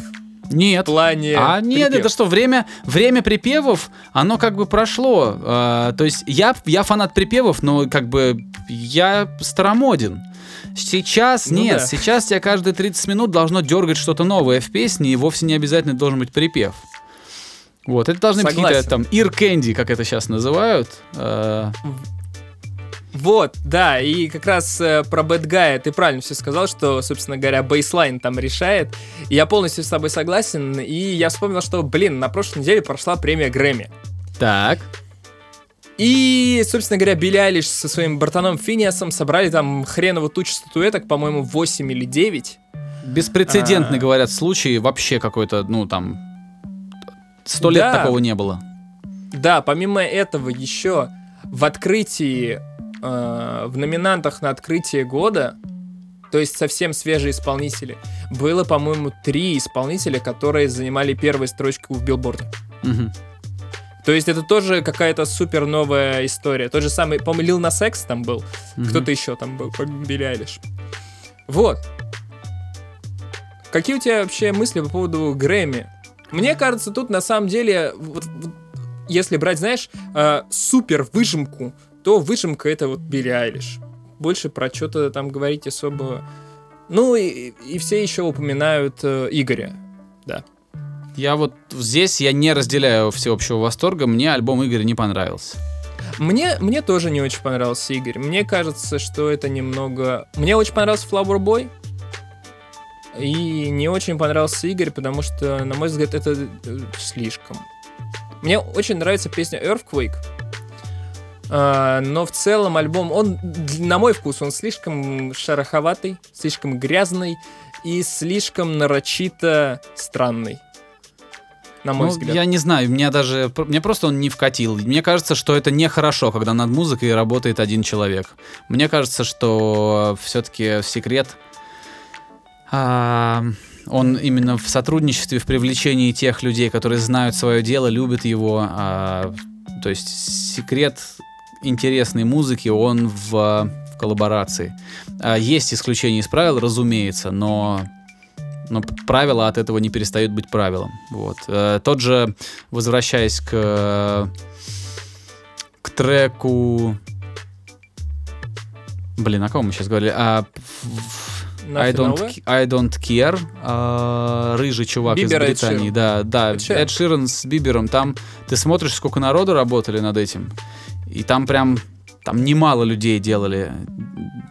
Speaker 3: в
Speaker 2: Нет.
Speaker 3: плане...
Speaker 2: А нет,
Speaker 3: припев.
Speaker 2: это что, время, время припевов, оно как бы прошло. А, то есть я, я фанат припевов, но как бы я старомоден. Сейчас
Speaker 3: Ну
Speaker 2: нет,
Speaker 3: да.
Speaker 2: сейчас тебя каждые 30 минут должно дергать что-то новое в песне, и вовсе не обязательно должен быть припев. Вот, это должны быть
Speaker 3: Согласен.
Speaker 2: какие-то там ear candy, как это сейчас называют.
Speaker 3: Вот, да, и как раз э, про Guy ты правильно все сказал, что, собственно говоря, бейслайн там решает. Я полностью с тобой согласен, и я вспомнил, что, блин, на прошлой неделе прошла премия Грэмми.
Speaker 2: так.
Speaker 3: И, собственно говоря, Билли Айлиш со своим братаном Финиасом собрали там хреново тучу статуэток, по-моему, 8 или 9.
Speaker 2: Беспрецедентный,
Speaker 3: А.
Speaker 2: говорят, случай, вообще какой-то, ну там, сто лет
Speaker 3: Да.
Speaker 2: такого не было.
Speaker 3: Да, помимо этого еще в открытии, э, в номинантах на открытие года, то есть совсем свежие исполнители, было, по-моему, три исполнителя, которые занимали первую строчку в билборде.
Speaker 2: Мгм.
Speaker 3: То есть это тоже какая-то супер новая история. Тот же самый, по-моему, Lil Nas X там был,
Speaker 2: Мгм.
Speaker 3: кто-то еще там был, Билли Айлиш. Вот. Какие у тебя вообще мысли по поводу Грэмми? Мне кажется, тут на самом деле, вот- вот если брать, знаешь, э, супер выжимку, то выжимка это вот Билли Айлиш. Больше про что-то там говорить особо... Ну и, и все еще упоминают э, Игоря.
Speaker 2: Я вот здесь я не разделяю всеобщего восторга, мне альбом Игоря не понравился.
Speaker 3: Мне, мне тоже не очень понравился Игорь. Мне кажется, что это немного... Мне очень понравился Flower Boy. И не очень понравился Игорь, потому что, на мой взгляд, это э, слишком. Мне очень нравится песня Earthquake. А, но в целом альбом, он, на мой вкус, он слишком шероховатый, слишком грязный и слишком нарочито странный. На мой
Speaker 2: Ну,
Speaker 3: взгляд.
Speaker 2: я не знаю, мне даже мне просто он не вкатил. Мне кажется, что это нехорошо, когда над музыкой работает один человек. Мне кажется, что все-таки секрет а, он именно в сотрудничестве, в привлечении тех людей, которые знают свое дело, любят его. а, то есть секрет интересной музыки, он в, в коллаборации. А, есть исключения из правил, разумеется, но но правила от этого не перестают быть правилом. Вот. Э, тот же, возвращаясь к, э, к треку... Блин, о ком мы сейчас говорили? А, I, don't, I don't care. а, рыжий чувак
Speaker 3: Бибер
Speaker 2: из. Британии. Да, да.
Speaker 3: Эд Ширан.
Speaker 2: Эд Ширан с Бибером. Там ты смотришь, сколько народу работали над этим. И там прям там немало людей делали,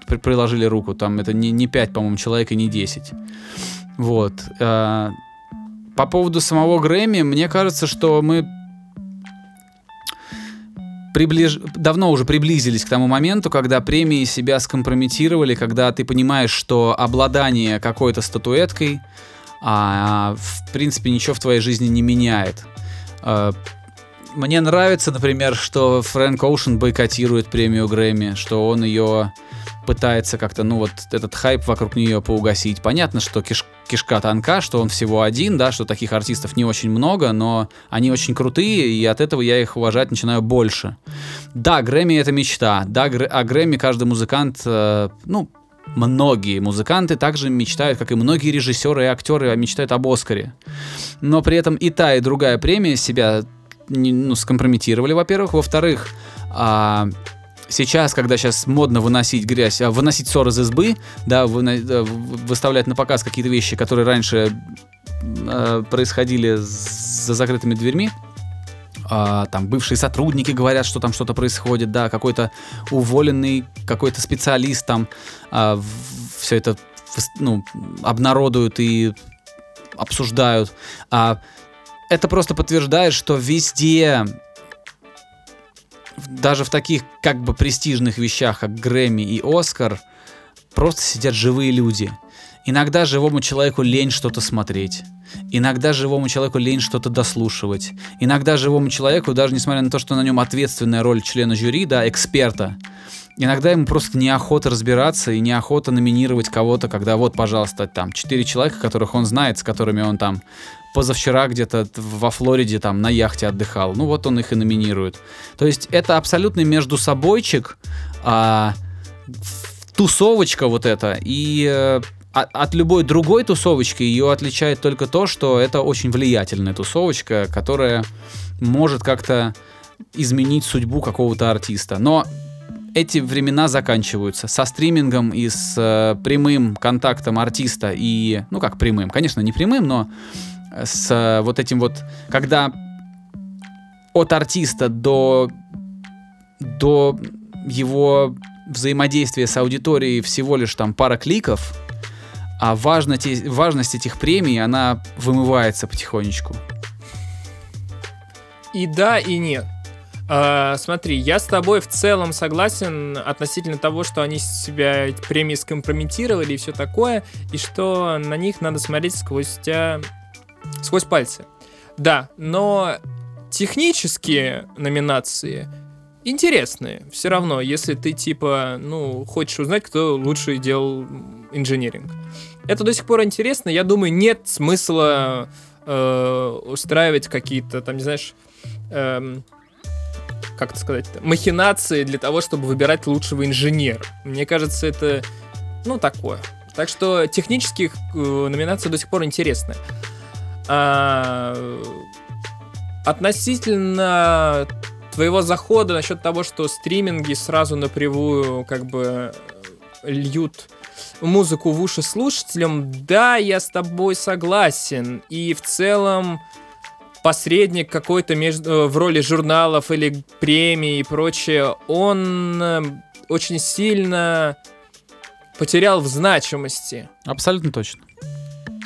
Speaker 2: при- приложили руку. Там это не, не 5, по-моему, человек и не 10. Вот. э, По поводу самого Грэмми, мне кажется, что мы приближ... давно уже приблизились к тому моменту, когда премии себя скомпрометировали, когда ты понимаешь, что обладание какой-то статуэткой, а, в принципе, ничего в твоей жизни не меняет. Мне нравится, например, что Фрэнк Оушен бойкотирует премию Грэмми, что он ее пытается как-то, ну вот этот хайп вокруг нее поугасить. Понятно, что киш, кишка тонка, что он всего один, да, что таких артистов не очень много, но они очень крутые, и от этого я их уважать начинаю больше. Да, Грэмми это мечта. Да, гр... а Грэмми каждый музыкант, э, ну, многие музыканты также мечтают, как и многие режиссеры и актеры мечтают об Оскаре. Но при этом и та, и другая премия себя ну, скомпрометировали, во-первых. Во-вторых, а, сейчас, когда сейчас модно выносить грязь, а, выносить ссор из избы, да, вы, выставлять на показ какие-то вещи, которые раньше э, происходили за закрытыми дверьми, а, там бывшие сотрудники говорят, что там что-то происходит, да, какой-то уволенный какой-то специалист там а, все это ну, обнародуют и обсуждают. А это просто подтверждает, что везде даже в таких как бы престижных вещах, как Грэмми и Оскар, просто сидят живые люди. Иногда живому человеку лень что-то смотреть. Иногда живому человеку лень что-то дослушивать. Иногда живому человеку, даже несмотря на то, что на нем ответственная роль члена жюри, да, эксперта, иногда ему просто неохота разбираться и неохота номинировать кого-то, когда вот, пожалуйста, там, четыре человека, которых он знает, с которыми он там позавчера где-то во Флориде там на яхте отдыхал. Ну вот он их и номинирует. То есть это абсолютный между собойчик, а, тусовочка вот эта. И а, от любой другой тусовочки ее отличает только то, что это очень влиятельная тусовочка, которая может как-то изменить судьбу какого-то артиста. Но эти времена заканчиваются. Со стримингом и с э, прямым контактом артиста и, ну как прямым, конечно, не прямым, но с э, вот этим вот, когда от артиста до, до его взаимодействия с аудиторией всего лишь там пара кликов, а важность, важность этих премий, она вымывается потихонечку.
Speaker 3: И да, и нет. А, смотри, я с тобой в целом согласен относительно того, что они себя премии скомпрометировали и все такое, и что на них надо смотреть сквозь тебя сквозь пальцы. Да, но технические номинации интересные. Все равно, если ты типа, ну, хочешь узнать, кто лучше делал инженеринг. Это до сих пор интересно. Я думаю, нет смысла э, устраивать какие-то, там, не знаешь, э, как это сказать, махинации для того, чтобы выбирать лучшего инженера. Мне кажется, это, ну, такое. Так что технических э, номинаций до сих пор интересны. А, относительно твоего захода насчет того, что стриминги сразу напрямую как бы льют музыку в уши слушателям, да, я с тобой согласен. И в целом посредник какой-то между, э, в роли журналов или премий и прочее, он э, очень сильно потерял в значимости.
Speaker 2: Абсолютно точно.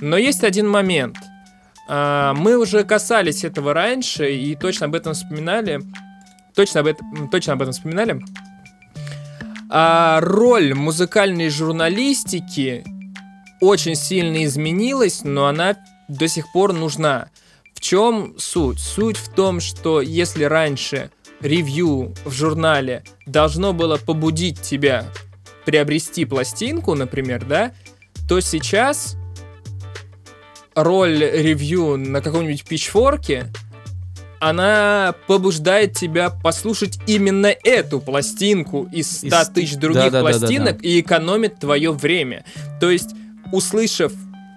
Speaker 3: Но есть один момент – мы уже касались этого раньше и точно об этом вспоминали. Точно об этом, точно об этом вспоминали. А роль музыкальной журналистики очень сильно изменилась, но она до сих пор нужна. В чем суть? Суть в том, что если раньше ревью в журнале должно было побудить тебя приобрести пластинку, например, да, то сейчас роль ревью на каком-нибудь пичфорке, она побуждает тебя послушать именно эту пластинку из 100 из... тысяч других да, да, пластинок да, и экономит твое время. То есть, услышав,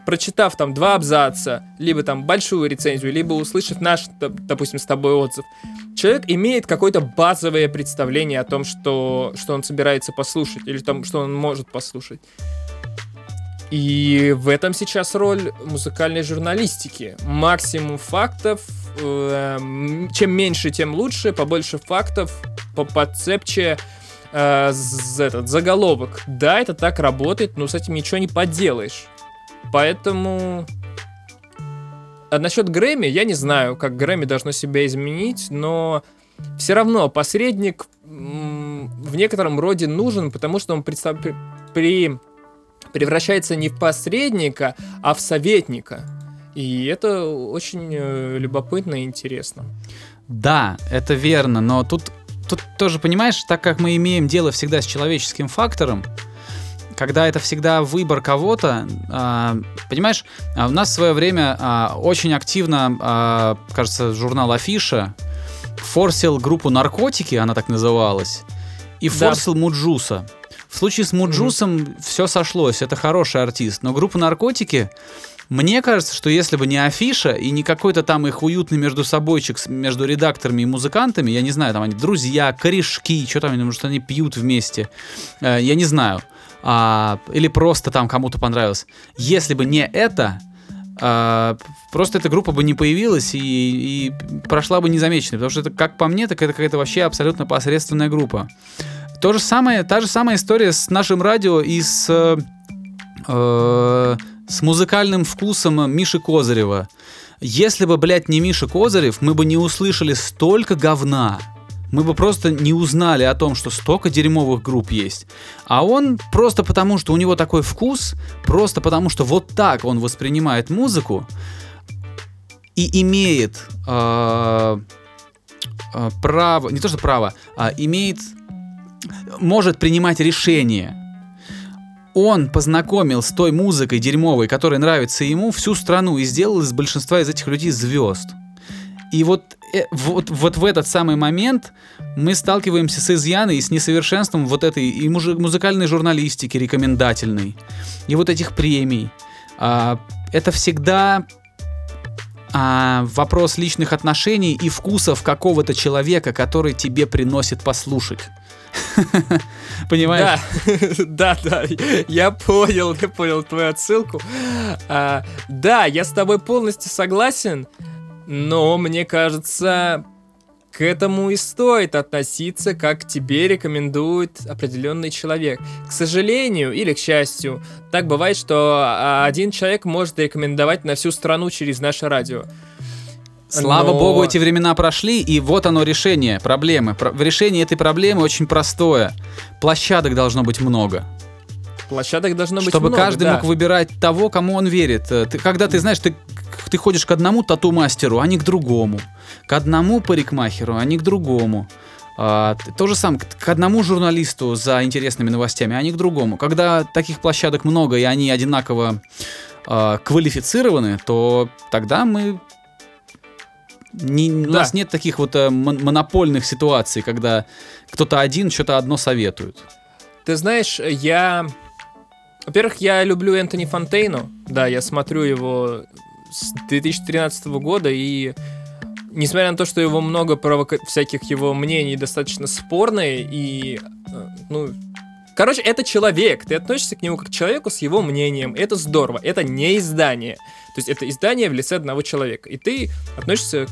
Speaker 3: прочитав там два абзаца, либо там большую рецензию, либо услышав наш, допустим, с тобой отзыв, человек имеет какое-то базовое представление о том, что, что он собирается послушать, или там, что он может послушать. И в этом сейчас роль музыкальной журналистики. Максимум фактов, э, чем меньше, тем лучше, побольше фактов, по подцепче э, этот заголовок. Да, это так работает, но с этим ничего не поделаешь. Поэтому... А насчет Грэмми, я не знаю, как Грэмми должно себя изменить, но все равно посредник в некотором роде нужен, потому что он представ... при превращается не в посредника, а в советника. И это очень э, любопытно и интересно.
Speaker 2: Да, это верно, но тут, тут тоже, понимаешь, так как мы имеем дело всегда с человеческим фактором, когда это всегда выбор кого-то, а, понимаешь, а у нас в свое время а, очень активно, кажется, журнал Афиша форсил группу Наркотики, она так называлась, и
Speaker 3: Да.
Speaker 2: форсил Муджуса. В случае с Муджусом все сошлось, это хороший артист, но группа Наркотики, мне кажется, что если бы не Афиша и не какой-то там их уютный между собойчик между редакторами и музыкантами, я не знаю, там они друзья, корешки, что там, может, они пьют вместе, э, я не знаю, А, или просто там кому-то понравилось. Если бы не это, а, просто эта группа бы не появилась и, и прошла бы незамеченной, потому что это, как по мне, так это какая-то вообще абсолютно посредственная группа. То же самое, та же самая история с нашим радио и с, э, э, с музыкальным вкусом Миши Козырева. Если бы, блядь, не Миша Козырев, мы бы не услышали столько говна. Мы бы просто не узнали о том, что столько дерьмовых групп есть. А он просто потому, что у него такой вкус, просто потому, что вот так он воспринимает музыку и имеет э, э, право, не то что право, а имеет, может принимать решения. Он познакомил с той музыкой дерьмовой, которая нравится ему, всю страну и сделал из большинства из этих людей звезд. И вот, э, вот, вот в этот самый момент мы сталкиваемся с изъяной и с несовершенством вот этой и мужи- музыкальной журналистики рекомендательной, и вот этих премий. А, это всегда а, вопрос личных отношений и вкусов какого-то человека, который тебе приносит послушать. Понимаешь?
Speaker 3: Да, да, я понял, я понял твою отсылку. А, да, я с тобой полностью согласен, но мне кажется, к этому и стоит относиться, как тебе рекомендует определенный человек. К сожалению или к счастью, так бывает, что а, один человек может рекомендовать на всю страну через наше радио.
Speaker 2: Слава
Speaker 3: Но-
Speaker 2: богу, эти времена прошли, и вот оно решение проблемы. Про- решение этой проблемы очень простое. Площадок должно быть много.
Speaker 3: Площадок должно быть
Speaker 2: чтобы
Speaker 3: много,
Speaker 2: каждый
Speaker 3: да.
Speaker 2: мог выбирать того, кому он верит. Э, Ты, когда ты знаешь, ты, ты ходишь к одному тату-мастеру, а не к другому. К одному парикмахеру, а не к другому. А, то же самое, к, к одному журналисту за интересными новостями, а не к другому. Когда таких площадок много, и они одинаково а, квалифицированы, то тогда мы... Не, У
Speaker 3: Да.
Speaker 2: нас нет таких вот э, мон- монопольных ситуаций, когда кто-то один что-то одно советует.
Speaker 3: Ты знаешь, я... Во-первых, я люблю Энтони Фонтейну. Да, я смотрю его с 2013 года, и несмотря на то, что его много провока... всяких его мнений достаточно спорные, и, э, ну... Короче, это человек. Ты относишься к нему как к человеку с его мнением. Это здорово. Это не издание. То есть это издание в лице одного человека. И ты относишься,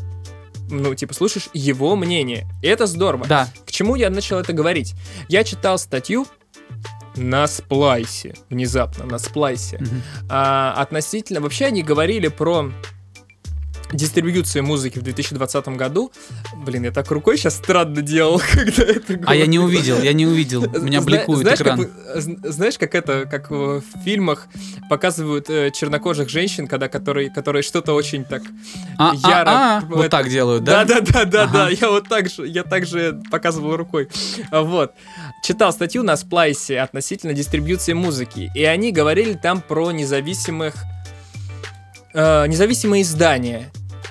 Speaker 3: ну, типа, слушаешь его мнение. И это здорово.
Speaker 2: Да,
Speaker 3: К чему я начал это говорить? Я читал статью на сплайсе, внезапно, на сплайсе.
Speaker 2: Мгм.
Speaker 3: А, относительно, вообще они говорили про дистрибьюцию музыки в 2020 году. Блин, я так рукой сейчас странно делал, когда это
Speaker 2: А я не
Speaker 3: говорил.
Speaker 2: увидел, я не увидел. Меня
Speaker 3: Зна-
Speaker 2: бликует
Speaker 3: знаешь,
Speaker 2: экран.
Speaker 3: Как, знаешь, как это, как в фильмах показывают э, чернокожих женщин, когда которые, которые что-то очень так
Speaker 2: А,
Speaker 3: яро
Speaker 2: а, а,
Speaker 3: в
Speaker 2: вот
Speaker 3: это-
Speaker 2: так делают, да?
Speaker 3: да, да, да, да,
Speaker 2: Ага.
Speaker 3: да. Я вот так же, я так же показывал рукой. А, Вот. Читал статью на Сплайсе относительно дистрибьюции музыки. И они говорили там про независимых э, независимые издания.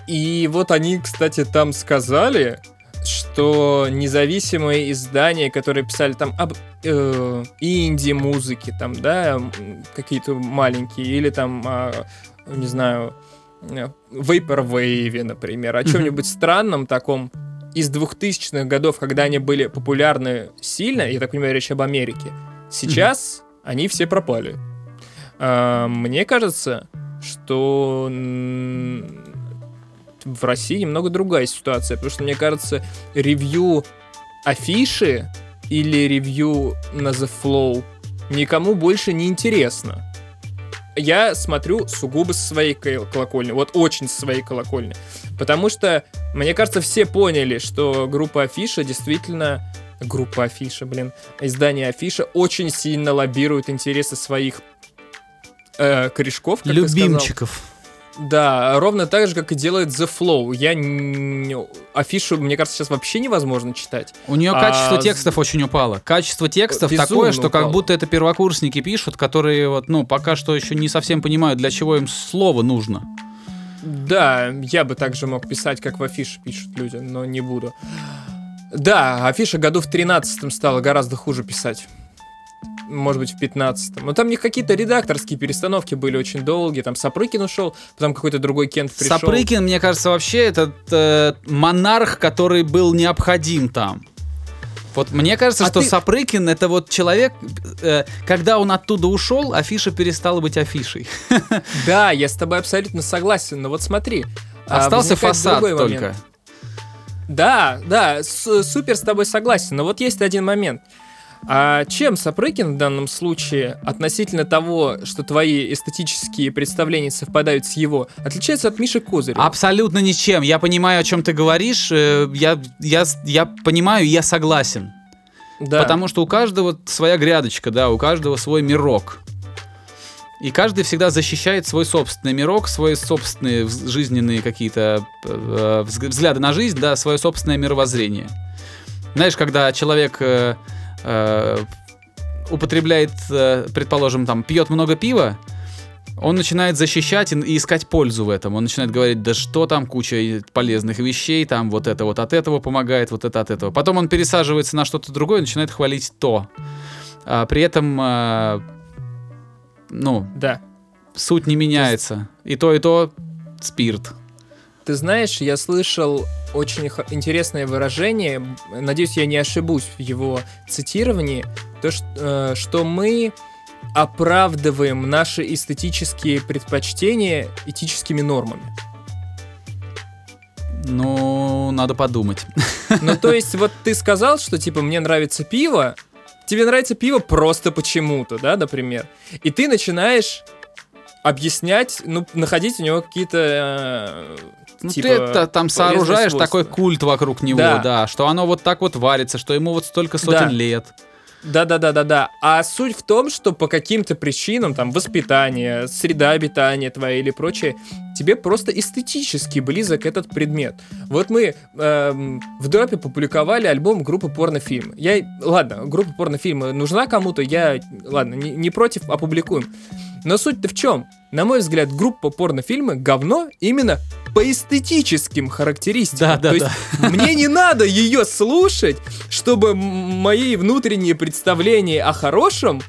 Speaker 3: И вот они, кстати, там сказали, что независимые издания, которые писали там об э, инди-музыке, там, да, какие-то маленькие, или там, а, не знаю, э, Vaporwave, например, о чем-нибудь странном таком из 2000-х годов, когда они были популярны сильно, я так понимаю, речь об Америке, сейчас они все пропали. А, Мне кажется, что в России немного другая ситуация, потому что, мне кажется, ревью афиши или ревью на The Flow никому больше не интересно. Я смотрю сугубо со своей кол- колокольни, вот очень со своей колокольни. Потому что, мне кажется, все поняли, что группа Афиша действительно... Группа Афиша, блин. Издание Афиша очень сильно лоббирует интересы своих э, корешков, как.
Speaker 2: Любимчиков.
Speaker 3: Да, ровно так же, как и делает The Flow. Я афишу, мне кажется, сейчас вообще невозможно читать.
Speaker 2: У нее
Speaker 3: А,
Speaker 2: качество текстов очень упало. Качество текстов
Speaker 3: Безумно
Speaker 2: такое, что как
Speaker 3: упало.
Speaker 2: будто это первокурсники пишут, которые вот, ну, пока что еще не совсем понимают, для чего им слово нужно.
Speaker 3: Да, я бы также мог писать, как в афише пишут люди, но не буду. Да, афиша году в 13 стала гораздо хуже писать. Может быть, в 15 Но там у них какие-то редакторские перестановки были очень долгие. Там Сапрыкин ушел, потом какой-то другой Кент пришел.
Speaker 2: Сапрыкин, мне кажется, вообще этот э, монарх, который был необходим там. Вот мне кажется,
Speaker 3: А
Speaker 2: что
Speaker 3: ты-
Speaker 2: Сапрыкин это вот человек, э, когда он оттуда ушел, афиша перестала быть афишей.
Speaker 3: Да, я с тобой абсолютно согласен. Но вот смотри. а,
Speaker 2: Остался фасад только.
Speaker 3: момент. Да, да, с- супер с тобой согласен. Но вот есть один момент. А чем Сапрыкин в данном случае относительно того, что твои эстетические представления совпадают с его, отличается от Миши Козырева?
Speaker 2: Абсолютно ничем. Я понимаю, о чем ты говоришь. э, Я, я, я понимаю, я согласен.
Speaker 3: да.
Speaker 2: Потому что у каждого своя грядочка, да, у каждого свой мирок. И каждый всегда защищает свой собственный мирок, свои собственные жизненные какие-то э, взг- взгляды на жизнь, да, свое собственное мировоззрение. Знаешь, когда человек э, э, употребляет, э, предположим, там, пьет много пива, он начинает защищать и, и искать пользу в этом. Он начинает говорить, да что там, куча полезных вещей, там вот это вот от этого помогает, вот это от этого. Потом он пересаживается на что-то другое и начинает хвалить то. А, при этом, а, ну,
Speaker 3: Да.
Speaker 2: суть не меняется. И то, и то спирт.
Speaker 3: Ты знаешь, я слышал очень интересное выражение, надеюсь, я не ошибусь в его цитировании, то, что, э, что мы оправдываем наши эстетические предпочтения этическими нормами.
Speaker 2: Ну, надо подумать.
Speaker 3: Ну, то есть, вот ты сказал, что, типа, мне нравится пиво, тебе нравится пиво просто почему-то, да, например, и ты начинаешь объяснять, ну, находить у него какие-то... э,
Speaker 2: Ну,
Speaker 3: типа,
Speaker 2: ты это там сооружаешь
Speaker 3: свойства.
Speaker 2: такой культ вокруг него,
Speaker 3: Да.
Speaker 2: да. что оно вот так вот варится, что ему вот столько сотен
Speaker 3: Да.
Speaker 2: лет.
Speaker 3: Да-да-да-да-да. А суть в том, что по каким-то причинам, там, воспитание, среда обитания твоя или прочее, тебе просто эстетически близок этот предмет. Вот мы эм, в Дропе публиковали альбом группы порнофильмы. Я, ладно, группа порнофильмы нужна кому-то, я, ладно, не, не против, опубликуем. Но суть-то в чем? На мой взгляд, группа порнофильмы говно именно по эстетическим характеристикам.
Speaker 2: Да, да,
Speaker 3: То есть мне не надо ее слушать, чтобы мои внутренние представления о хорошем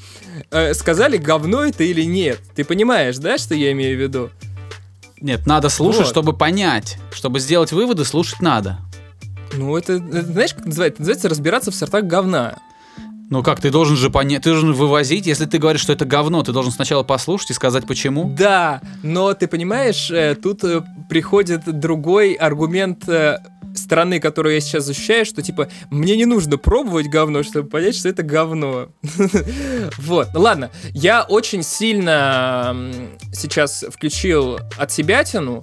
Speaker 3: э, сказали, говно это или нет. Ты понимаешь, да, что я имею в виду?
Speaker 2: Нет, надо слушать,
Speaker 3: Вот.
Speaker 2: чтобы понять. Чтобы сделать выводы, слушать надо.
Speaker 3: Ну, это, это знаешь, как называется? Это называется разбираться в сортах говна.
Speaker 2: Ну как, ты должен же понять, ты должен вывозить. Если ты говоришь, что это говно, ты должен сначала послушать и сказать почему.
Speaker 3: Да, но ты понимаешь, э, тут э, приходит другой аргумент э, стороны, которую я сейчас защищаю, что типа мне не нужно пробовать говно, чтобы понять, что это говно. Вот, ну ладно, я очень сильно сейчас включил от себя тяну,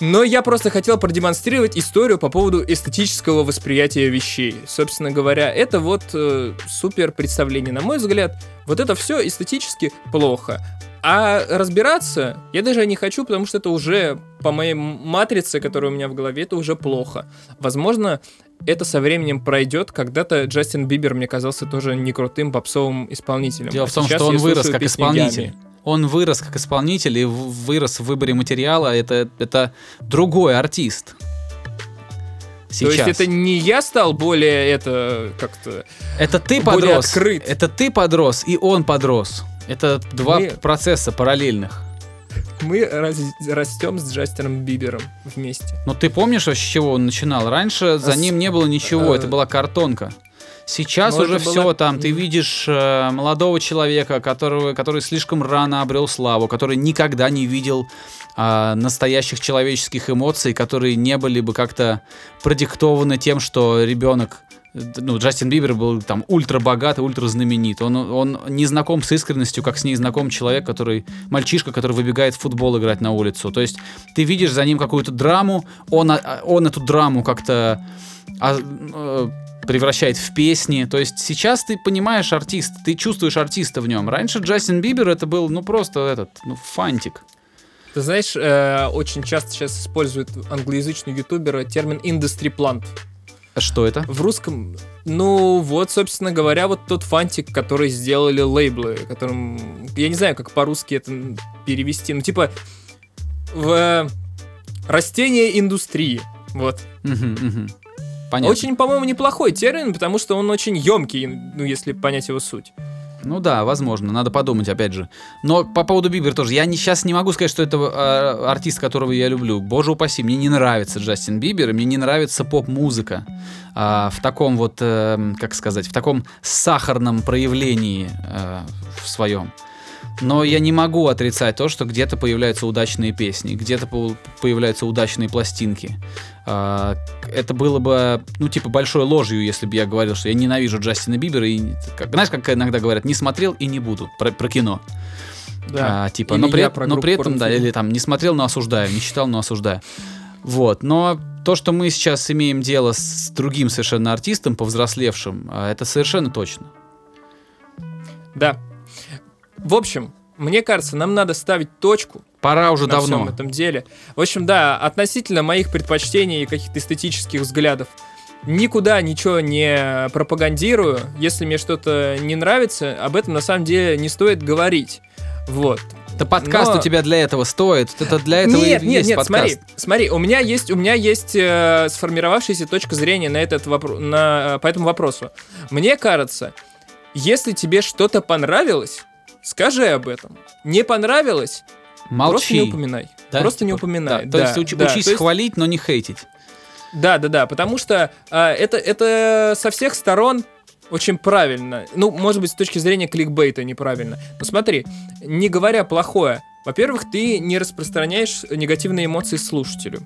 Speaker 3: но я просто хотел продемонстрировать историю по поводу эстетического восприятия вещей. Собственно говоря, это вот э, супер представление. На мой взгляд, вот это все эстетически плохо. А разбираться я даже не хочу, потому что это уже по моей матрице, которая у меня в голове, это уже плохо. Возможно, это со временем пройдет. Когда-то Джастин Бибер мне казался тоже не крутым попсовым исполнителем.
Speaker 2: Дело
Speaker 3: А
Speaker 2: в том, что он вырос как исполнитель.
Speaker 3: Ями.
Speaker 2: Он вырос как исполнитель и вырос в выборе материала. Это, это другой артист. Сейчас.
Speaker 3: То есть это не я стал более это как-то...
Speaker 2: Это ты
Speaker 3: более
Speaker 2: подрос.
Speaker 3: открыт.
Speaker 2: Это ты подрос, и он подрос. Это два
Speaker 3: Мы-
Speaker 2: процесса параллельных.
Speaker 3: Мы раз- растем с Джастином Бибером вместе.
Speaker 2: Но ты помнишь, вообще, с чего он начинал? Раньше за
Speaker 3: С-
Speaker 2: ним не было ничего,
Speaker 3: э,
Speaker 2: это была картонка. Сейчас
Speaker 3: Ну,
Speaker 2: уже все там. Ты видишь э, молодого человека, которого, который слишком рано обрел славу, который никогда не видел а, настоящих человеческих эмоций, которые не были бы как-то продиктованы тем, что ребенок ну, Джастин Бибер был там ультра богатый, ультра знаменит. Он, он не знаком с искренностью, как с ней знаком человек, который мальчишка, который выбегает в футбол играть на улицу. То есть ты видишь за ним какую-то драму, он, а, он эту драму как-то а, э, превращает в песни. То есть сейчас ты понимаешь артист, ты чувствуешь артиста в нем. Раньше Джастин Бибер это был, ну просто этот, ну фантик.
Speaker 3: Ты знаешь, э, очень часто сейчас используют англоязычные ютуберы термин industry plant.
Speaker 2: А Что это?
Speaker 3: В русском, ну вот, собственно говоря, вот тот фантик, который сделали лейблы, которым, я не знаю, как по-русски это перевести, ну типа в э, растение индустрии, вот.
Speaker 2: Мгм, мгм. Понятно.
Speaker 3: Очень, по-моему, неплохой термин, потому что он очень емкий, ну если понять его суть.
Speaker 2: Ну да, возможно, надо подумать, опять же. Но по поводу Бибер тоже, я не, сейчас не могу сказать, что это э, артист, которого я люблю. Боже упаси, мне не нравится Джастин Бибер, и мне не нравится поп-музыка а, в таком вот, э, как сказать, в таком сахарном проявлении э, в своем. Но я не могу отрицать то, что где-то появляются удачные песни, где-то по- появляются удачные пластинки. А, это было бы, ну, типа, большой ложью, если бы я говорил, что я ненавижу Джастина Бибера. И, как, знаешь, как иногда говорят, не смотрел и не буду про, про кино. А, типа,
Speaker 3: Или
Speaker 2: но при, но при этом, да, или там не смотрел, но осуждаю, не читал, но осуждаю. Вот, но то, что мы сейчас имеем дело с другим совершенно артистом, повзрослевшим, а, это совершенно точно.
Speaker 3: Да. В общем, мне кажется, нам надо ставить точку
Speaker 2: Пора уже
Speaker 3: на
Speaker 2: давно.
Speaker 3: всем этом деле. В общем, да, относительно моих предпочтений и каких-то эстетических взглядов, никуда ничего не пропагандирую. Если мне что-то не нравится, об этом на самом деле не стоит говорить. Вот.
Speaker 2: Да подкаст
Speaker 3: Но-
Speaker 2: у тебя для этого стоит. Это для этого
Speaker 3: нет,
Speaker 2: и
Speaker 3: нет,
Speaker 2: есть
Speaker 3: нет,
Speaker 2: подкаст.
Speaker 3: смотри, смотри, у меня есть, у меня есть э, сформировавшаяся точка зрения на этот вопрос, на, э, по этому вопросу. Мне кажется, если тебе что-то понравилось, скажи об этом. Не понравилось, просто не
Speaker 2: Молчи.
Speaker 3: упоминай.
Speaker 2: да?
Speaker 3: Просто не
Speaker 2: Типа,
Speaker 3: упоминай.
Speaker 2: да, То
Speaker 3: да,
Speaker 2: есть уч-
Speaker 3: да,
Speaker 2: учись
Speaker 3: то есть-
Speaker 2: хвалить, но не хейтить.
Speaker 3: Да, да, да, потому что а, это, это со всех сторон очень правильно. Ну, может быть, с точки зрения кликбейта неправильно. Но смотри, не говоря плохое, во-первых, ты не распространяешь негативные эмоции слушателю.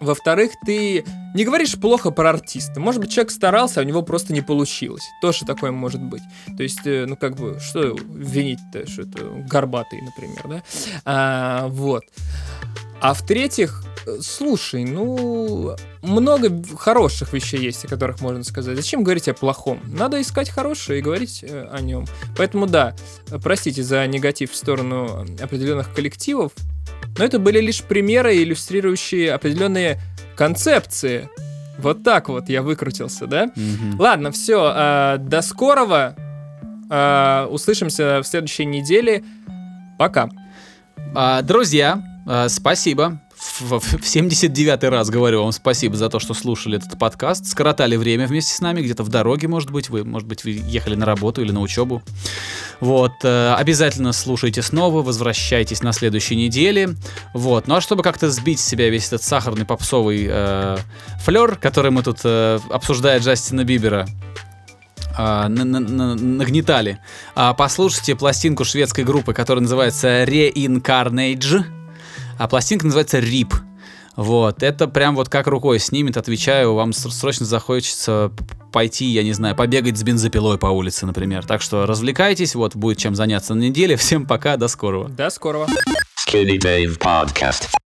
Speaker 3: Во-вторых, ты не говоришь плохо про артиста. Может быть, человек старался, а у него просто не получилось. Тоже такое может быть. То есть, э, ну, как бы, что винить-то, что это горбатый, например, да? А, вот. А в-третьих, э, слушай, ну, много хороших вещей есть, о которых можно сказать. Зачем говорить о плохом? Надо искать хорошее и говорить э, о нем. Поэтому да, простите за негатив в сторону определенных коллективов, но это были лишь примеры, иллюстрирующие определенные концепции. Вот так вот я выкрутился, да?
Speaker 2: Мгм.
Speaker 3: Ладно, все, до скорого. Э, услышимся в следующей неделе. Пока.
Speaker 2: А, друзья, а, спасибо. В, в- в 79-й раз говорю вам спасибо за то, что слушали этот подкаст. Скоротали время вместе с нами, где-то в дороге, может быть, вы, может быть, вы ехали на работу или на учебу. Вот, э, обязательно слушайте снова, возвращайтесь на следующей неделе. Вот, ну а чтобы как-то сбить с себя весь этот сахарный попсовый э, флер, который мы тут э, обсуждая Джастина Бибера, на- нагнетали. А, послушайте пластинку шведской группы, которая называется Reincarnage, а пластинка называется RIP. Вот, это прям вот как рукой снимет, отвечаю, вам ср- срочно захочется пойти, я не знаю, побегать с бензопилой по улице, например. Так что развлекайтесь, вот, будет чем заняться на неделе. Всем пока, до скорого.
Speaker 3: До скорого.
Speaker 1: Skinny Dave Podcast.